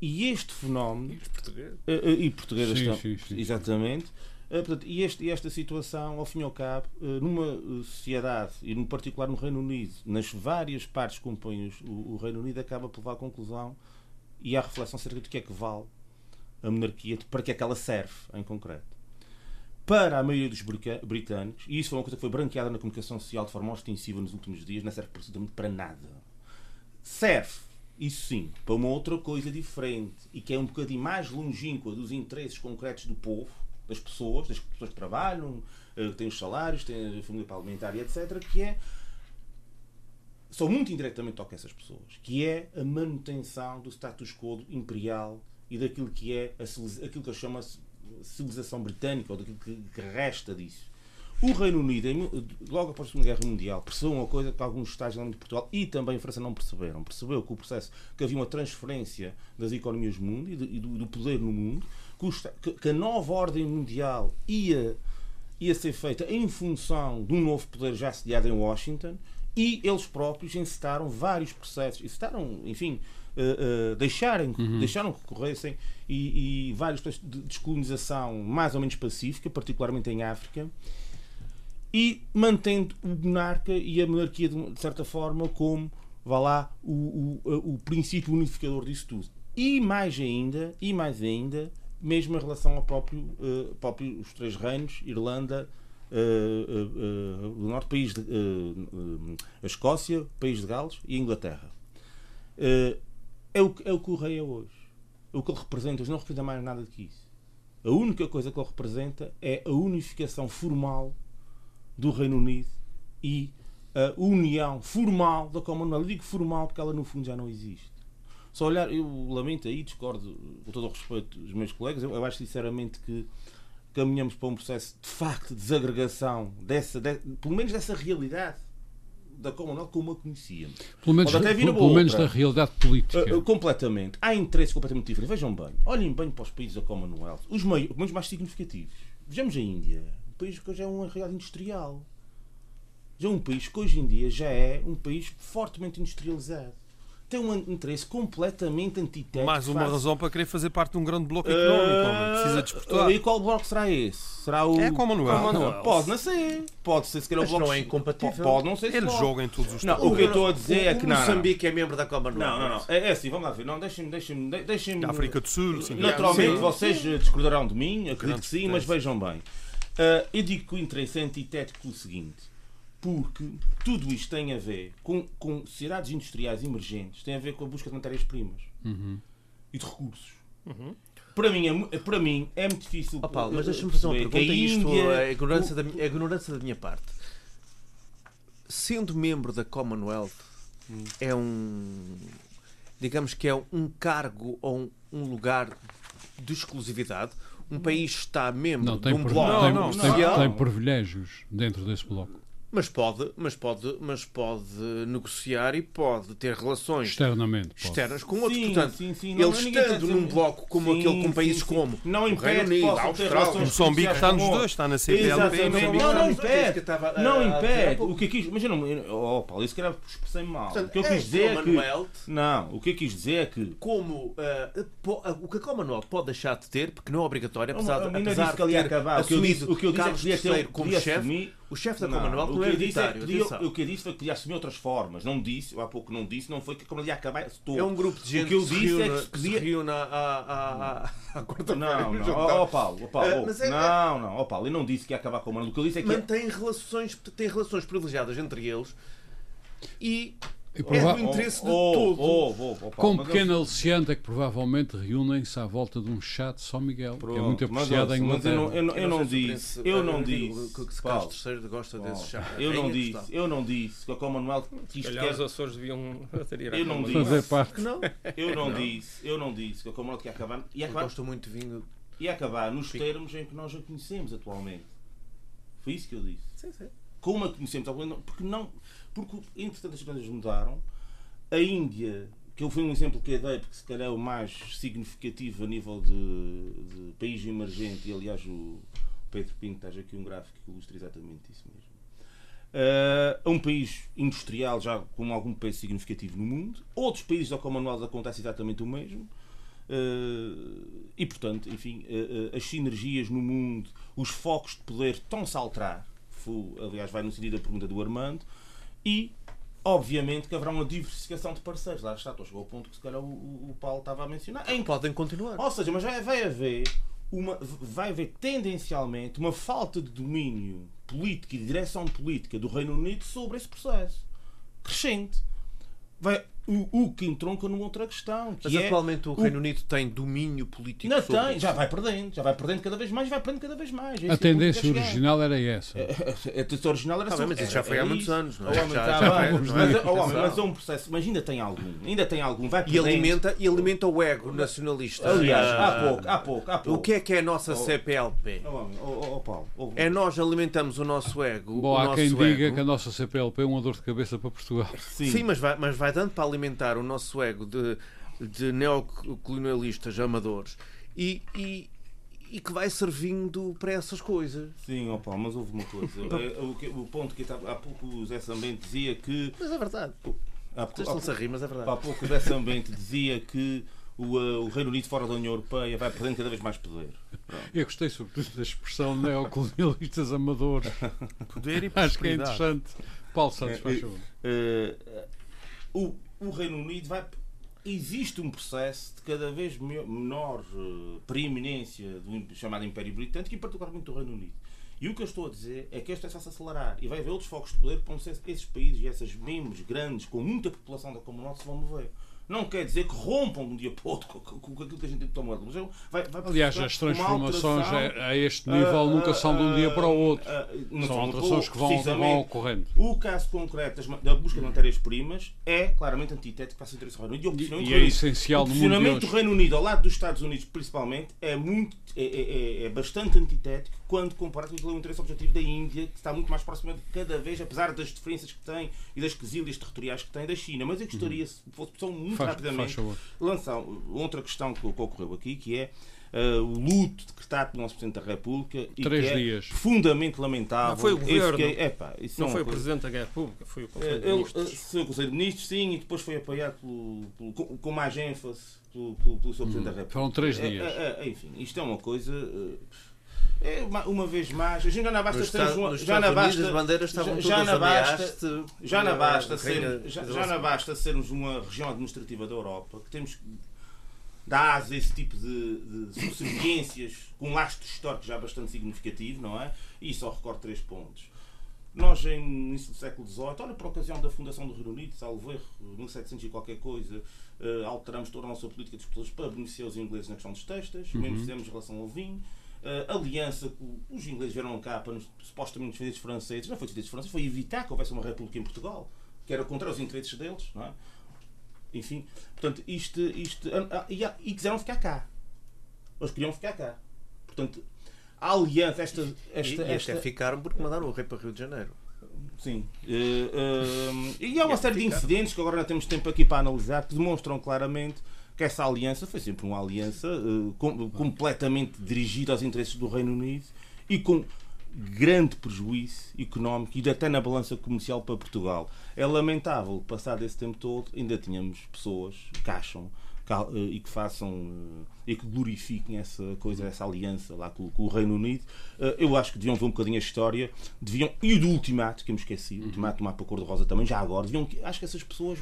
E este fenómeno. E os portugueses. e portugueses sim, sim, sim, exatamente. portanto, e, este, e esta situação, ao fim e ao cabo, numa sociedade, e no particular no Reino Unido, nas várias partes que compõem o, o Reino Unido, acaba por levar à conclusão e há reflexão acerca do que é que vale a monarquia, para que é que ela serve em concreto. Para a maioria dos britânicos, e isso foi uma coisa que foi branqueada na comunicação social de forma ostensiva nos últimos dias, não serve absolutamente para nada. Serve, isso sim, para uma outra coisa diferente e que é um bocadinho mais longínqua dos interesses concretos do povo, das pessoas, das pessoas que trabalham, eh, têm os salários, têm a família parlamentar e etc., que é só muito indiretamente toca essas pessoas, que é a manutenção do status quo imperial e daquilo que é a, aquilo que eu chamo de civilização britânica, ou daquilo que, resta disso. O Reino Unido, logo após a Segunda Guerra Mundial, percebeu uma coisa que alguns Estados de Portugal e também a França não perceberam. Percebeu que o processo, que havia uma transferência das economias do mundo e, do, poder no mundo, que a nova ordem mundial ia, ia ser feita em função de um novo poder já sediado em Washington e eles próprios encetaram vários processos, encetaram, enfim, uh, uh, deixarem, uhum. deixaram que ocorressem e, e vários processos de descolonização mais ou menos pacífica, particularmente em África, e mantendo o monarca e a monarquia, de certa forma, como, vá lá, o, o, o princípio unificador disso tudo. E mais ainda, e mais ainda, mesmo em relação ao próprio, uh, próprio os três reinos, Irlanda, uh, uh, norte, país de, a Escócia, país de Gales e a Inglaterra. é, o, é o que o rei é hoje. O que ele representa, não representa mais nada do que isso. A única coisa que ele representa é a unificação formal do Reino Unido e a união formal da Commonwealth. Eu digo formal porque ela no fundo já não existe. Só olhar, eu lamento aí, discordo com todo o respeito dos meus colegas, eu, eu acho sinceramente que caminhamos para um processo de facto de desagregação dessa, de, pelo menos dessa realidade da Commonwealth como a conhecíamos. Pelo menos, até vir pelo menos da realidade política. Uh, completamente. Há interesses completamente diferentes. Vejam bem, olhem bem para os países da Commonwealth, os meios mais significativos. Vejamos a Índia, um país que hoje é uma realidade industrial. já é um país que hoje em dia já é um país fortemente industrializado tem um interesse completamente antitético. Mais uma faz... razão para querer fazer parte de um grande bloco económico, uh... precisa disputar. E qual bloco será esse? Será o. É Commonwealth. Commonwealth. Pode não ser. Pode ser se calhar o bloco. não é incompatível. Pode não ser. Ele joga em todos os Não, o que eu estou a dizer é que não. Moçambique é membro da Commonwealth. Não, não, não. É, é assim, vamos lá ver. Não, deixem-me. Deixem deixem África do Sul, sim. Naturalmente, sim. vocês discordarão de mim, acredito que sim, mas vejam bem. Uh, eu digo que o interesse é antitético pelo seguinte porque tudo isto tem a ver com, com sociedades industriais emergentes, tem a ver com a busca de matérias-primas uhum. e de recursos. Uhum. Para, mim é, para mim é muito difícil. Oh, Paulo, mas deixa-me fazer uma pergunta. Isto Índia... é ignorância, da, é ignorância da minha parte. Sendo membro da Commonwealth, hum. é um. Digamos que é um cargo ou um, um lugar de exclusividade. Um país está membro não, de um bloco não, não, tem, tem privilégios dentro desse bloco. Mas pode, mas pode, mas pode negociar e pode ter relações externamente externas com outros. Sim, Portanto, sim, sim, ele estando num bloco como aquele com países como não impede Unido, a Austrália, Moçambique está nos dois, está na CPLP. Não, não impede. Não impede. O que eu quis, imagina, oh Paulo, isso que era expressei mal. o que eu quis dizer é que não, o que eu quis dizer é que como o que a Commonwealth pode deixar de ter, porque não é obrigatório, apesar de ter assumido o que eu disse como chefe o chefe da Commonwealth não, é hereditário. O que eu disse foi que podia assumir outras formas. Não disse, há pouco não disse, não foi que como ele ia acabar. É um grupo de gente o que eu disse é que se podia... reúne à, (laughs) quarta Não, não, (laughs) ó oh, Paulo, Paulo (laughs) é, não, não, ó Paulo, eu não disse que ia acabar com o Commonwealth. O que eu disse é que. Mantém relações, tem relações privilegiadas entre eles e e prova... É do interesse de oh, todos. Oh, oh, oh, Com um pequeno aliciante é que provavelmente reúnem-se à volta de um chá de São Miguel, Pronto, que é muito apreciado em Inglaterra. Eu não, eu não, eu não disse, eu não disse. Que Carlos III gosta desse chá. Eu não disse, eu não disse que a Commonwealth quis que os Açores deviam (laughs) aderir Eu não disse. Fazer parte. Não. Eu não disse, eu não disse que a Commonwealth ia acabar. Ia acabar. Gosto muito de vinho. Ia acabar nos termos em que nós a conhecemos atualmente. Foi isso que eu disse. Sim, sim. Como a conhecemos atualmente, porque não, porque entretanto as coisas mudaram a Índia, que eu fui um exemplo que eu dei, porque se calhar é o mais significativo a nível de, de país emergente, e aliás o Pedro Pinto traz aqui um gráfico que ilustra exatamente isso mesmo. Uh, um país industrial já com algum peso significativo no mundo. Outros países da Commonwealth acontece exatamente o mesmo. Uh, e portanto, enfim, uh, as sinergias no mundo, os focos de poder estão-se a alterar. aliás, vai no sentido da pergunta do Armando. E Obviamente que haverá uma diversificação de parceiros. Lá está, estou chegou ao ponto que se calhar o, o Paulo estava a mencionar. Em... Podem continuar. Ou seja, mas vai, vai haver uma, vai haver tendencialmente uma falta de domínio político e de direção política do Reino Unido sobre esse processo. Crescente. Vai, o, o que entronca numa outra questão. Que Mas é atualmente o Reino Unido tem domínio político não sobre tem, já vai perdendo, já vai perdendo cada vez mais, vai perdendo cada vez mais. É a tendência original era essa. É, é, a tendência original era ah, Mas isso já foi há muitos anos, não é? Já, já, já é? mas, oh, mas é um processo, mas ainda tem algum, ainda tem algum, vai e alimenta E alimenta o ego nacionalista. Aliás, há pouco, há pouco, há pouco. O que é que é a nossa CPLP? Oh, Paulo, é nós alimentamos o nosso ego. Bom, há quem diga que a nossa CPLP é uma dor de cabeça para Portugal. Sim, mas vai dando para alimentar o nosso ego de, de neocolonialistas amadores e, e, e, que vai servindo para essas coisas. Sim, opa, mas houve uma coisa. É, o, o, ponto que há pouco o Zé Sambente dizia que. Mas é verdade. Há, estão-se a rir, mas é verdade. Há pouco o Zé Sambente dizia que o, uh, o, Reino Unido fora da União Europeia vai perdendo cada vez mais poder. Pronto. Eu gostei sobretudo da expressão neocolonialistas amadores. Poder e (laughs) Acho que é interessante. Paulo Santos, faz favor. Uh, uh, o Reino Unido vai. Existe um processo de cada vez menor uh, preeminência do chamado Império Britânico e, particularmente, do Reino Unido. E o que eu estou a dizer é que este processo vai se acelerar e vai haver outros focos de poder para onde esses países e essas membros grandes, com muita população da Commonwealth, se vão mover não quer dizer que rompam de um dia para o outro com, com, com aquilo que a gente toma vai, vai Aliás, as transformações a, a, este nível uh, nunca são de um dia para o outro. Uh, são alterações que vão, vão ocorrendo. O caso concreto da busca de matérias-primas é claramente antitético para o interesse do Reino Unido. E, o e é essencial o posicionamento do Reino Unido ao lado dos Estados Unidos, principalmente, é, muito, é, é, é bastante antitético quando comparado com o interesse objetivo da Índia, que está muito mais próximo de cada vez, apesar das diferenças que tem e das quesilhas territoriais que tem da China. Mas eu gostaria, uhum. se fosse muito faz, rapidamente, faz lançar outra questão que, ocorreu aqui, que é uh, o luto decretado pelo nosso Presidente da República. Três e dias. É fundamentalmente lamentável. Não foi o governo. Fiquei, epa, não foi o Presidente da República, foi o Conselho de Ministros. Foi o Conselho de Ministros, sim, e depois foi apoiado pelo, pelo, com, com mais ênfase pelo, pelo, pelo Sr. Presidente hum, da República. Foram três dias. É, é, enfim, isto é uma coisa. É, uma, uma, vez mais, a gente já não basta ser uma, já não basta, já, não basta, já não basta ser, já, já não basta sermos uma região administrativa da Europa que temos da Ásia esse tipo de, de subserviências (coughs) com um lastro histórico já bastante significativo, não é? E só recordo três pontos. Nós, em início do século XVIII, olha, por ocasião da fundação do Reino Unido, salvo erro, 1700 e qualquer coisa, uh, alteramos toda a nossa política de exportações para beneficiar os ingleses na questão dos textos, uhum. mesmo fizemos em relação ao vinho. Uh, aliança que os ingleses vieram cá para nos, supostamente defender os franceses, não foi defender os franceses, foi evitar que houvesse uma república em Portugal, que era contra os interesses deles, não é? Enfim, portanto, isto. isto e, e quiseram ficar cá. Eles queriam ficar cá. Portanto, a aliança, esta. esta, e, e esta... ficaram porque mandaram o rei para Rio de Janeiro. Sim. Uh, uh, e há uma série de incidentes que agora não temos tempo aqui para analisar que demonstram claramente que essa aliança foi sempre uma aliança uh, com, completamente dirigida aos interesses do Reino Unido e com grande prejuízo económico e até na balança comercial para Portugal. É lamentável, passado esse tempo todo, ainda tínhamos pessoas que acham eh, e que façam eh, e que glorifiquem essa coisa, essa aliança lá com, com, o Reino Unido. Eu acho que deviam ver um bocadinho a história, deviam, e do ultimato, que eu me esqueci, o ultimato do mapa cor-de-rosa também, já agora, deviam, acho que essas pessoas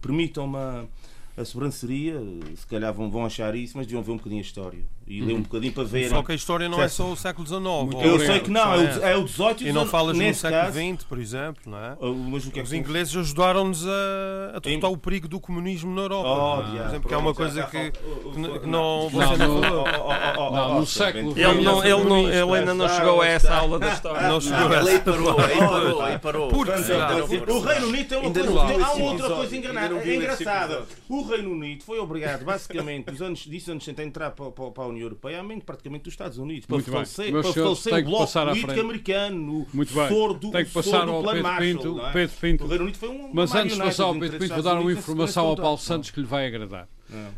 permitam uma a sobranceria, se calhar vão, vão achar isso, mas deviam ver um bocadinho a história e ler um uhum. bocadinho para ver. Só que a história não é só o século XIX. Eu sei que não, é o, é o 18 e, e não falas no século XX, por exemplo, não é? Mas o que é que Os ingleses ajudaram-nos a, a tratar o perigo do comunismo na Europa. Oh, por exemplo, que é uma coisa que, que, não. Não, no século Ele, não, ele, não, ele ainda não chegou a essa aula da história. Não chegou a essa. parou, aí parou, aí parou. O Reino Unido tem uma coisa. Há outra coisa engraçada. O Reino Unido foi obrigado, basicamente, dos anos, disso anos 70 a entrar para, para a União Europeia, amém praticamente dos Estados Unidos, para falecer, para falecer o bloco político americano, Muito bem. Sordo, tem que passar ao Pedro Pinto, é? Pedro Pinto. O Reino Unido foi um Mas antes de passar ao Pedro Pinto, vou dar uma informação ao Paulo Santos que lhe vai agradar.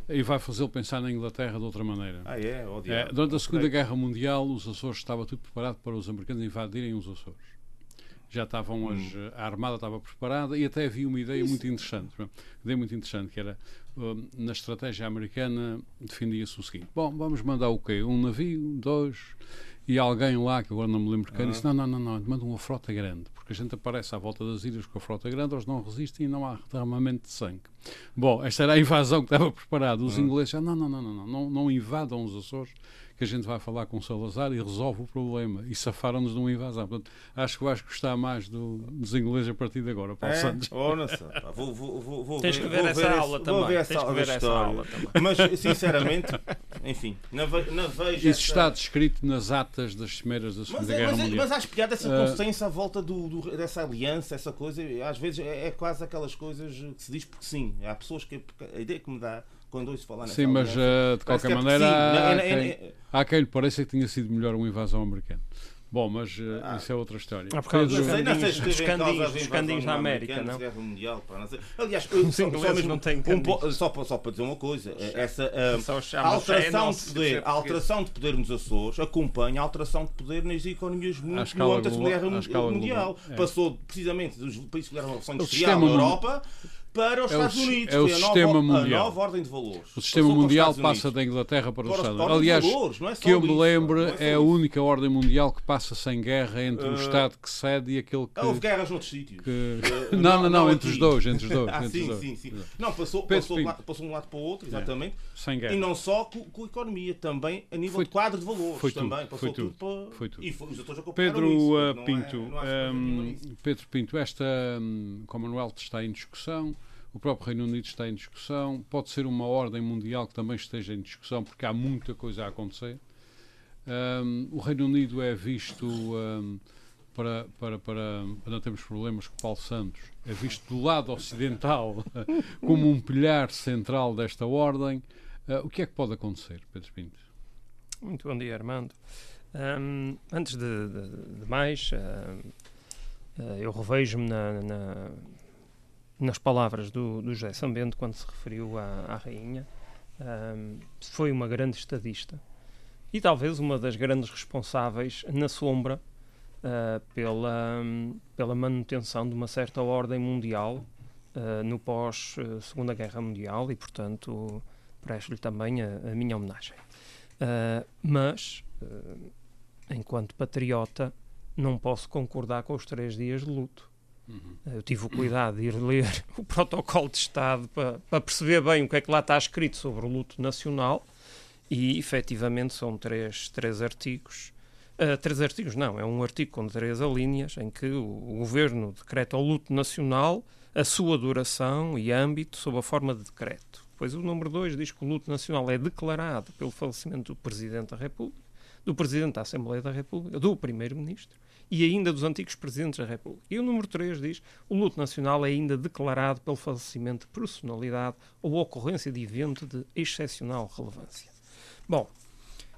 É. E vai fazê-lo pensar na Inglaterra de outra maneira. Ah, é? é durante a Segunda Guerra Mundial, os Açores estava tudo preparado para os americanos invadirem os Açores já estavam as, hum. a armada estava preparada e até havia uma ideia Isso. muito interessante, uma ideia muito interessante que era Hum, na estratégia americana defendia-se o seguinte: bom, vamos mandar o quê? Um navio, dois, e alguém lá, que agora não me lembro quem, ah. disse: não, não, não, não, manda uma frota grande, porque a gente aparece à volta das ilhas com a frota grande, eles não resistem e não há derramamento de sangue. Bom, esta era a invasão que estava preparada. Os ah. ingleses, não, não, não, não, não, não, não invadam os Açores, que a gente vai falar com Salazar e resolve o problema. E safaram-nos de uma invasão. Portanto, acho que vais gostar mais do, dos ingleses a partir de agora, Paulo é? Santos. Oh, não sei. Vou, vou, vou, vou Tens que ver essa ver aula esse, também. Vou ver essa, aula, ver essa aula também. Mas, sinceramente, enfim, não, ve, não vejo. Isso essa... está descrito nas atas das cimeiras da Segunda mas, é, Guerra mas, Mundial. Mas acho piada essa ah, consciência uh, à volta do, do, dessa aliança, essa coisa. Às vezes é, é quase aquelas coisas que se diz porque sim. Há pessoas que. A ideia que me dá quando ouço falar nessa Sim, mas uh, de qualquer é maneira há, é, quem, é, há quem lhe pareça que tinha sido melhor uma invasão americana. Bom, mas uh, ah. isso é outra história. Ah, por causa dos candinhos, dos candinhos na América, não? Guerra Mundial, Aliás, só, só, mesmo, não tem um, só, só para dizer uma coisa, essa uh, a alteração, de poder, a alteração de poder nos Açores acompanha a alteração de poder nas economias no âmbito da Segunda Guerra Mundial. Passou precisamente dos países que deram a Revolução Industrial na Europa para os é Estados Unidos. É o sistema nova, mundial. A nova ordem de valores. O sistema mundial passa da Inglaterra para, para os Estados Unidos. Aliás, valores, é que eu me lembro, é, é, a única ordem mundial que passa sem guerra entre uh, o Estado que cede e aquele que. Houve guerras noutros sítios. Que... (laughs) Uh, não, não, não, não, entre os dois. Entre os dois, (laughs) ah, entre sim, sim, sim. Não, passou, passou, passou de um lado para o outro, é, exatamente. Sem guerra. E não só com, com a economia, também a nível foi, de quadro de valores. Foi também. Tudo, foi tudo, para. Foi tudo. E foi, Pedro isso, uh, Pinto, um, Pedro Pinto, esta um, Commonwealth está em discussão o próprio Reino Unido está em discussão, pode ser uma ordem mundial que também esteja em discussão, porque há muita coisa a acontecer. Um, o Reino Unido é visto, um, para, para, para, não termos problemas com Paulo Santos, é visto do lado ocidental (laughs) como um pilhar central desta ordem. Uh, o que é que pode acontecer, Pedro Pinto? Muito bom dia, Armando. Um, antes de, de, de mais, uh, eu revejo-me na, na nas palavras do, do José Sambento, quando se referiu à, à rainha, um, foi uma grande estadista. e talvez uma das grandes responsáveis na sombra uh, pela, pela manutenção de uma certa ordem mundial uh, no pós-Segunda Guerra Mundial e, portanto, presto-lhe também a, a, minha homenagem. Mas, enquanto patriota, não posso concordar com os três dias de luto. Uhum. Eu tive o cuidado de ir ler (laughs) o protocolo de Estado para, para perceber bem o que é que lá está escrito sobre o luto nacional e efetivamente são três, três artigos. Uh, três artigos, não, é um artigo com três alíneas em que o, o Governo decreta o luto nacional, a sua duração e âmbito sob a forma de decreto. Pois o número 2 diz que o luto nacional é declarado pelo falecimento do Presidente da República, do Presidente da Assembleia da República, do Primeiro-Ministro e ainda dos antigos Presidentes da República. E o número 3 diz o luto nacional é ainda declarado pelo falecimento de personalidade ou ocorrência de evento de excepcional relevância. Bom,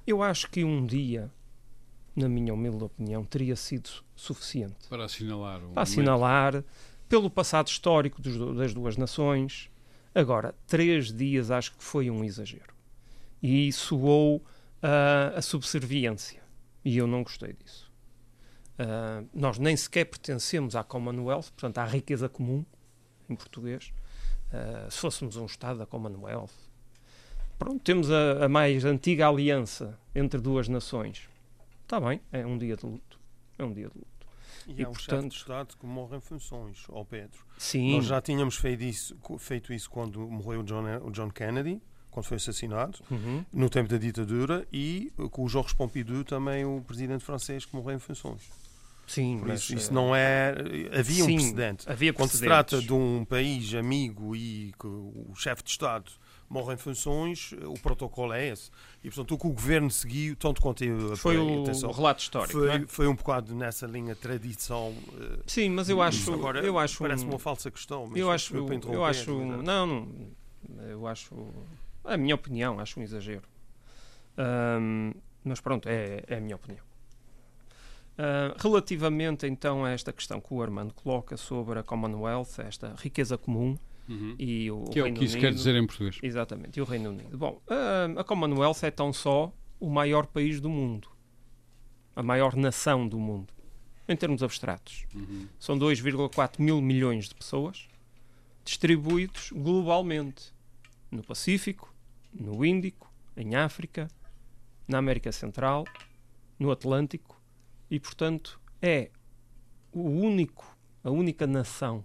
eu acho que um dia, na minha humilde opinião, teria sido suficiente. Para assinalar. Um para assinalar, pelo passado histórico dos, das duas nações. Agora, três dias acho que foi um exagero. E soou uh, a subserviência. E eu não gostei disso. Uh, nós nem sequer pertencemos à Commonwealth, portanto, à riqueza comum, em português. Uh, se fôssemos um Estado da Commonwealth, Pronto, temos a, a mais antiga aliança entre duas nações. Está bem, é um dia de luto. É um dia de luto. E, e há um portanto, chefe de Estado que morre em funções, ao Pedro. Sim. Nós já tínhamos feito isso, feito isso quando morreu o John, o John Kennedy, quando foi assassinado, uhum. no tempo da ditadura, e com o Georges Pompidou também o presidente francês que morreu em funções. Sim, Por isso, isso não é. Havia sim, um precedente. Havia Quando se trata de um país amigo e que o chefe de Estado morrem funções, o protocolo é esse. E, portanto, o que o governo seguiu, tanto quanto eu Foi o, atenção, o relato histórico. Foi, é? foi um bocado nessa linha tradição. Eh, Sim, mas eu acho. Agora, eu acho parece uma falsa questão. Mas eu acho. Eu acho. Não, não. Eu acho. A minha opinião, acho um exagero. Um, mas pronto, é, é a minha opinião. Uh, relativamente então a esta questão que o Armando coloca sobre a Commonwealth, esta riqueza comum, Uhum. E o, que é o que isso Unido, quer dizer em português. Exatamente, e o Reino Unido. Bom, a, a Commonwealth é tão só o maior país do mundo, a maior nação do mundo, em termos abstratos. Uhum. São 2,4 mil milhões de pessoas distribuídos globalmente no Pacífico, no Índico, em África, na América Central, no Atlântico e, portanto, é o único, a única nação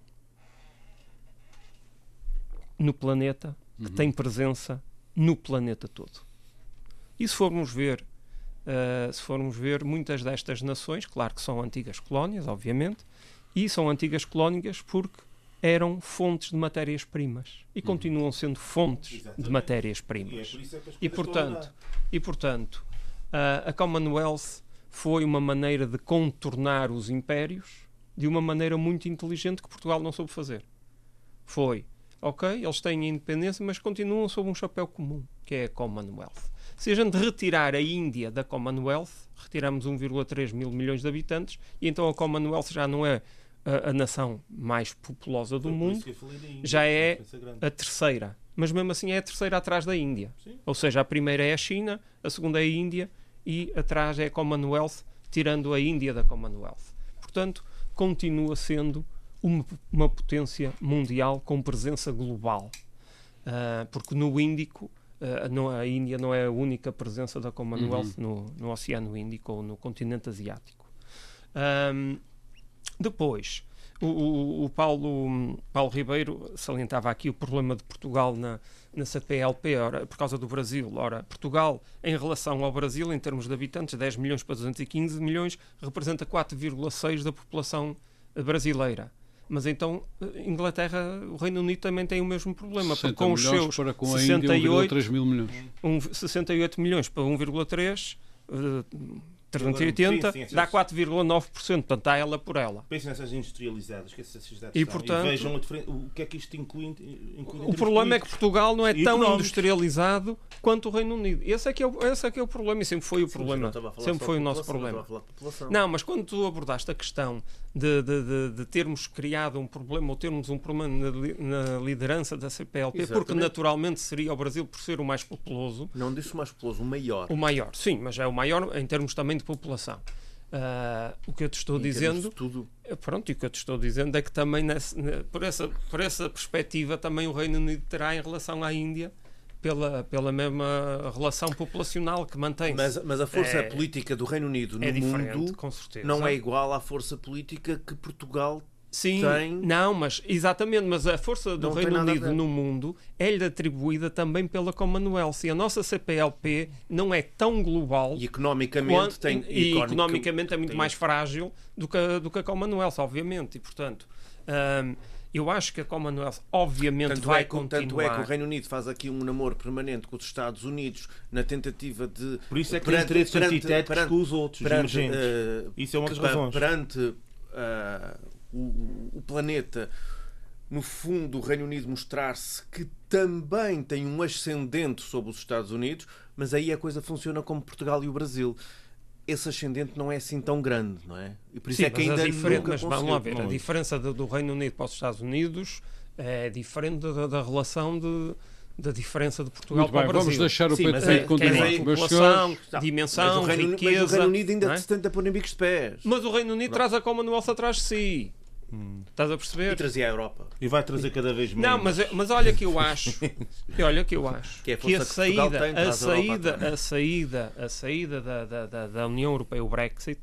no planeta que uhum. tem presença no planeta todo. E se formos ver, uh, se formos ver muitas destas nações, claro que são antigas colónias, obviamente, e são antigas colónias porque eram fontes de matérias-primas e uhum. continuam sendo fontes Exatamente. de matérias-primas. E, é e, portanto, e portanto uh, a Commonwealth foi uma maneira de contornar os impérios de uma maneira muito inteligente que Portugal não soube fazer. Foi ok, eles têm independência, mas continuam sob um chapéu comum, que é a Commonwealth. Se a gente retirar a Índia da Commonwealth, retiramos 1,3 mil milhões de habitantes, e então a Commonwealth já não é a, a nação mais populosa do mundo, já é a terceira. Mas mesmo assim é a terceira atrás da Índia. Sim. Ou seja, a primeira é a China, a segunda é a Índia e atrás é a Commonwealth, tirando a Índia da Commonwealth. Portanto, continua sendo uma, uma potência mundial com presença global. Uh, porque no Índico, uh, não, a Índia não é a única presença da Commonwealth uhum. no, no, Oceano Índico ou no continente asiático. Um, depois, o, o, o, Paulo, Paulo Ribeiro salientava aqui o problema de Portugal na, na CPLP ora, por causa do Brasil. Ora, Portugal, em relação ao Brasil, em termos de habitantes, 10 milhões para 215 milhões, representa 4,6% da população brasileira. Mas então, eh, Inglaterra, o Reino Unido também tem o mesmo problema, porque com os seus para com 68, Índia, mil milhões. Um, 68 milhões para 1,3, uh, 380 sim, sim, dá 4,9%, portanto está ela por ela. Pensem nessas industrializadas, que essas cidades e, são, portanto, e vejam o que é que isto inclui. inclui o problema é que Portugal não é tão industrializado quanto o Reino Unido. Esse é que é o, esse é, que é o problema e sempre foi o problema. Sempre foi o nosso problema. Não, mas quando tu abordaste a questão de, de, de, de termos criado um problema ou termos um problema na, na liderança da CPLP, Exatamente. porque naturalmente seria o Brasil por ser o mais populoso. Não disse o mais populoso, o maior. O maior, sim, mas é o maior em termos também de população. Uh, o que eu te estou em dizendo tudo. Eh, pronto, e o que eu te estou dizendo é que também nesse, por, essa, por essa perspectiva também o Reino Unido terá em relação à Índia pela, pela mesma relação populacional que mantém -se. Mas, mas a força é, política do Reino Unido no é mundo não é igual à força política que Portugal Sim, tem... não, mas exatamente, mas a força do não Reino Unido no mundo é-lhe atribuída também pela Commonwealth. E a nossa CPLP não é tão global e economicamente quanto, tem e, e economicamente é muito tem... mais frágil do que, do que a Commonwealth, obviamente, e portanto hum, eu acho que a Commonwealth obviamente tanto vai é, continuar. Tanto é que o Reino Unido faz aqui um namoro permanente com os Estados Unidos na tentativa de... Por isso é que perante, tem interesses antitéticos com os outros, perante, uh, Isso é uma das razões. Perante uh, o, o planeta, no fundo, o Reino Unido mostrar-se que também tem um ascendente sobre os Estados Unidos, mas aí a coisa funciona como Portugal e o Brasil. Esse ascendente não é assim tão grande, não é? E por isso Sim, é que ainda a nunca mas vamos lá ver, a diferença do, do, Reino Unido para os Estados Unidos é diferente da, da relação de, da diferença de Portugal Muito para bem, o Brasil. Vamos deixar o Pedro é, continuar. É, população, dimensão, mas Reino, riqueza... Mas o Reino Unido ainda é? se tenta pôr em bicos de pés. Mas o Reino Unido não. traz a Commonwealth atrás de si. Hum. Estás a perceber? E trazia a Europa. E vai trazer cada vez menos. Não, mas, mas olha que eu acho. (laughs) olha que eu acho. Que, é a, que a saída, tem, a, saída a, saída, a saída da, da, da União Europeia, o Brexit,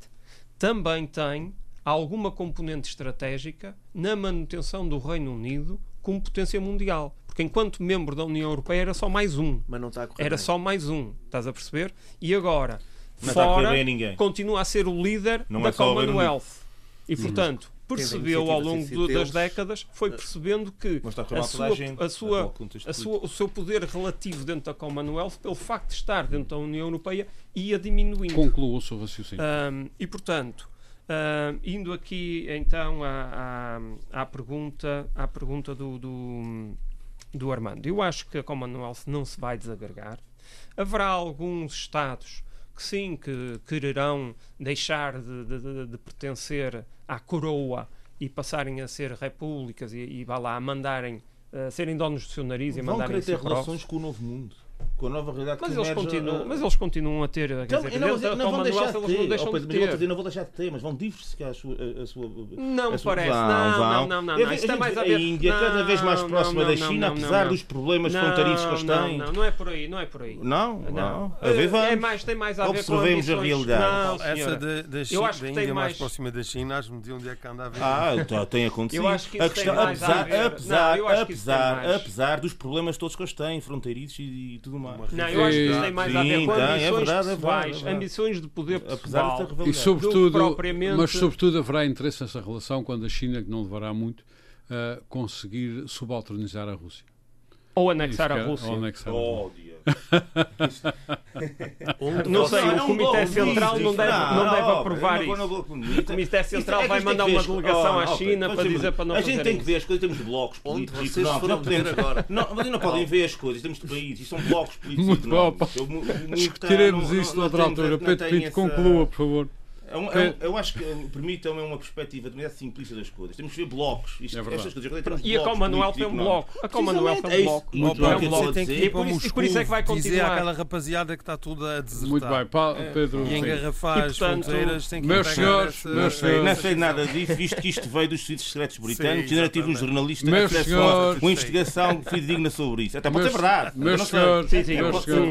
também tem alguma componente estratégica na manutenção do Reino Unido como potência mundial. Porque enquanto membro da União Europeia era só mais um. Mas não está a Era só mais um. Estás a perceber? E agora, não fora, continua a ser o líder não da é Commonwealth. E, portanto, percebeu ao longo do, das décadas, foi percebendo que a sua, a sua, a sua, o seu poder relativo dentro da Commonwealth, pelo facto de estar dentro da União Europeia, ia diminuindo. Concluo o seu raciocínio. Um, e, portanto, um, indo aqui então à, à, à pergunta, à pergunta do, do, do Armando. Eu acho que a Commonwealth não se vai desagregar. Haverá alguns Estados que sim, que quererão deixar de, de, de, pertencer à coroa e passarem a ser repúblicas e, e vá lá, a mandarem, uh, serem donos do seu nariz Vão e mandarem querer ter relações com o novo mundo com a nova realidade mas que eles continuam uh, Mas eles continuam a ter. Então, dizer, não, eles, não, vão deixar de ter. Não, deixam oh, de ter. Dizer, não vão deixar de ter, mas vão diversificar a sua. A sua não a sua, parece. Vão, não, vão. não, não, não. Isto é mais a ver. A Índia cada vez mais próxima da China, apesar dos problemas fronteiriços que eles têm. Não, não é por aí, não é por aí. Não, não. A ver, vamos. É mais, tem mais a ver Observemos a realidade. Essa da China, da Índia mais próxima da China, acho que onde é que anda a ver. Ah, tem acontecido. Eu acho que isso tem mais a ver. Apesar dos problemas todos que eles têm, fronteiriços e tudo mais. Não, eu acho que isso tem mais a ver com ambições é verdade, é verdade, é verdade. ambições de poder pessoal, e sobretudo, propriamente... Mas sobretudo haverá interesse nessa relação quando a China, que não levará muito, uh, conseguir subalternizar a Rússia. Ou anexar a Rússia. Ou anexar a Rússia (laughs) não sei, o Comitê Central não deve, não deve aprovar isso. O Comitê Central vai mandar uma delegação à China para dizer para não A gente tem que ver as coisas, temos blocos políticos. Não, não podemos agora. Mas não podem ver as coisas, temos países, são blocos (laughs) políticos. Muito bom. Discutiremos isso noutra altura. Pedro Pinto, conclua, por favor. É um, é um, eu acho que permitam é uma perspectiva demasiado simplista das coisas. Temos que ver blocos. Isto, é estas coisas, e a Commonwealth é um bloco. A Commonwealth é um bloco. Muito é um bloco. E por, isso, e por isso é que vai continuar. Dizer àquela rapaziada que está tudo a desertar. Muito bem, pa, Pedro. E engarrafar as fronteiras. Tem que meus senhores, meus senhores. Não sei nada disso, visto que isto veio dos serviços secretos britânicos. Ainda tive um jornalista que uma investigação fidedigna sobre isso. Até pode ser verdade. Meus senhores.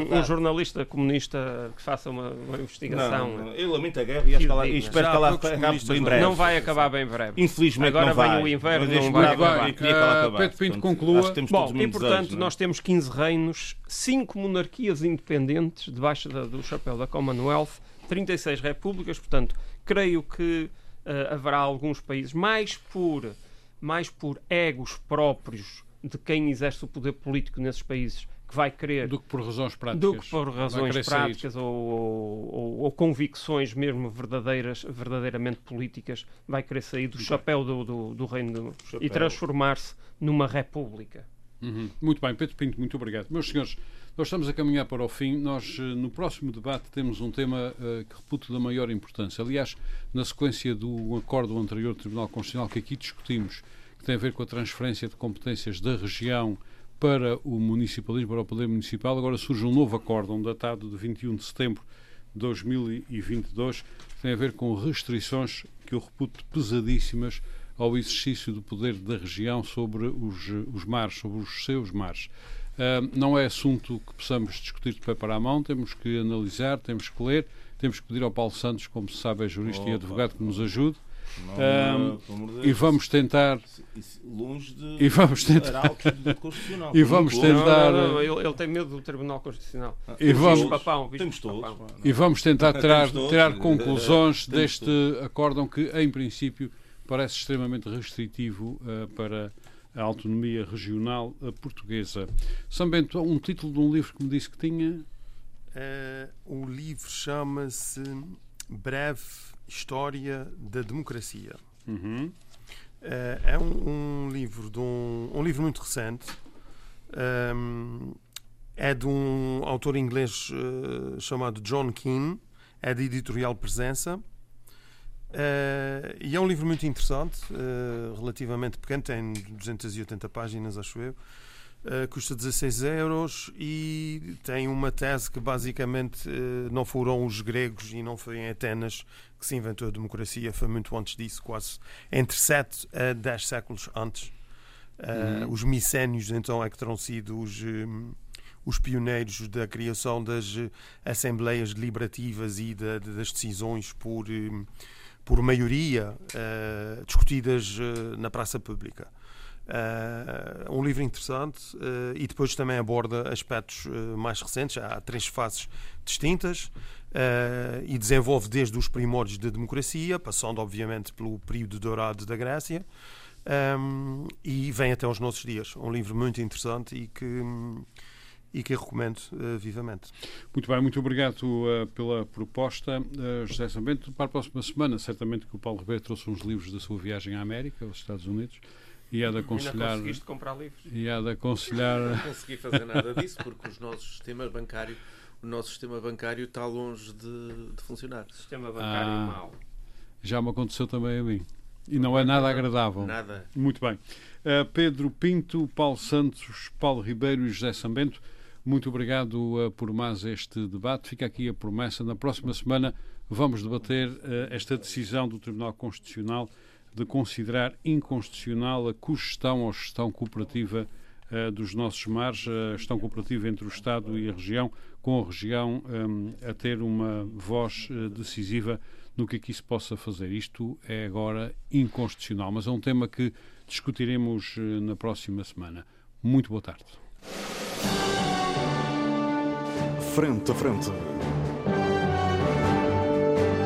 Um jornalista comunista que faça uma investigação. Eu lamento a guerra e espero que ela bem breve. Não vai acabar bem breve. Infelizmente Agora não vai. vem o inverno, não vai acabar. Eu queria que ela acabasse. Pedro Pinto conclua. Bom, e portanto nós temos 15 reinos, 5 monarquias independentes debaixo do chapéu da Commonwealth, 36 repúblicas, portanto, creio que uh, haverá alguns países mais por mais por egos próprios de quem exerce o poder político nesses países que vai querer. Do que por razões práticas. Do que por razões práticas ou, ou, ou, convicções mesmo verdadeiras, verdadeiramente políticas, vai querer sair do chapéu do, do, do reino e transformar-se numa república. Uhum. Muito bem, Pedro Pinto, muito obrigado. Meus senhores, nós estamos a caminhar para o fim. Nós, eh, no próximo debate, temos um tema uh, que reputo da maior importância. Aliás, na sequência do acordo anterior do Tribunal Constitucional que aqui discutimos, que tem a ver com a transferência de competências da região para o municipalismo, para o poder municipal, agora surge um novo acórdão datado de 21 de setembro de 2022, que tem a ver com restrições que eu reputo pesadíssimas ao exercício do poder da região sobre os, os mares, sobre os seus mares. Uh, não é assunto que possamos discutir de pé para a mão, temos que analisar, temos que ler, temos que pedir ao Paulo Santos, como se sabe, é jurista Opa. e advogado, que nos ajude. Não, um, e vamos tentar longe de e vamos tentar constitucional. (laughs) E vamos tentar não, não, ele, ele, tem medo do Tribunal Constitucional. Ah, e vamos papão, (laughs) temos todos e vamos tentar tirar, tirar conclusões (laughs) deste acórdão que em princípio parece extremamente restritivo uh, para a autonomia regional uh, portuguesa. São Bento, um título de um livro que me disse que tinha. Uh, o livro chama-se Breve História da Democracia. Uhum. é um, um, livro de um, um livro muito recente. Um, é de um autor inglês chamado John Keane, é de editorial Presença Uh, e é um livro muito interessante, uh, relativamente pequeno, tem 280 páginas, acho eu. Uh, custa 16 euros e tem uma tese que basicamente não foram os gregos e não foi em Atenas que se inventou a democracia, foi muito antes disso, quase entre 7 a 10 séculos antes. Uhum. Os micénios, então, é que terão sido os, um, os pioneiros da criação das assembleias deliberativas e da, das decisões por. Um, por maioria, discutidas na praça pública. Uh, um livro interessante e depois também aborda aspectos mais recentes. Há três fases distintas e desenvolve desde os primórdios da democracia, passando obviamente pelo período dourado da Grécia, um, e vem até aos nossos dias. Um livro muito interessante e que e que recomendo uh, vivamente. Muito bem, muito obrigado uh, pela proposta, uh, José Sambento. Para a próxima semana, certamente que o Paulo Ribeiro trouxe uns livros da sua viagem à América, aos Estados Unidos, e há de aconselhar. Ainda conseguiste comprar livros? E há de aconselhar. Não consegui fazer nada disso, porque os nossos sistemas bancários, o nosso sistema bancário está longe de, de funcionar. Sistema bancário ah, mau. Já me aconteceu também a mim. E não é nada agradável. Nada. Muito bem. Uh, Pedro Pinto, Paulo Santos, Paulo Ribeiro e José Sambento. Muito obrigado uh, por mais este debate. Fica aqui a promessa. Na próxima semana vamos debater uh, esta decisão do Tribunal Constitucional de considerar inconstitucional a cogestão ou gestão cooperativa uh, dos nossos mares, a gestão cooperativa entre o Estado e a região, com a região um, a ter uma voz decisiva no que aqui se possa fazer. Isto é agora inconstitucional, mas é um tema que discutiremos na próxima semana. Muito boa tarde. Frente a Frente.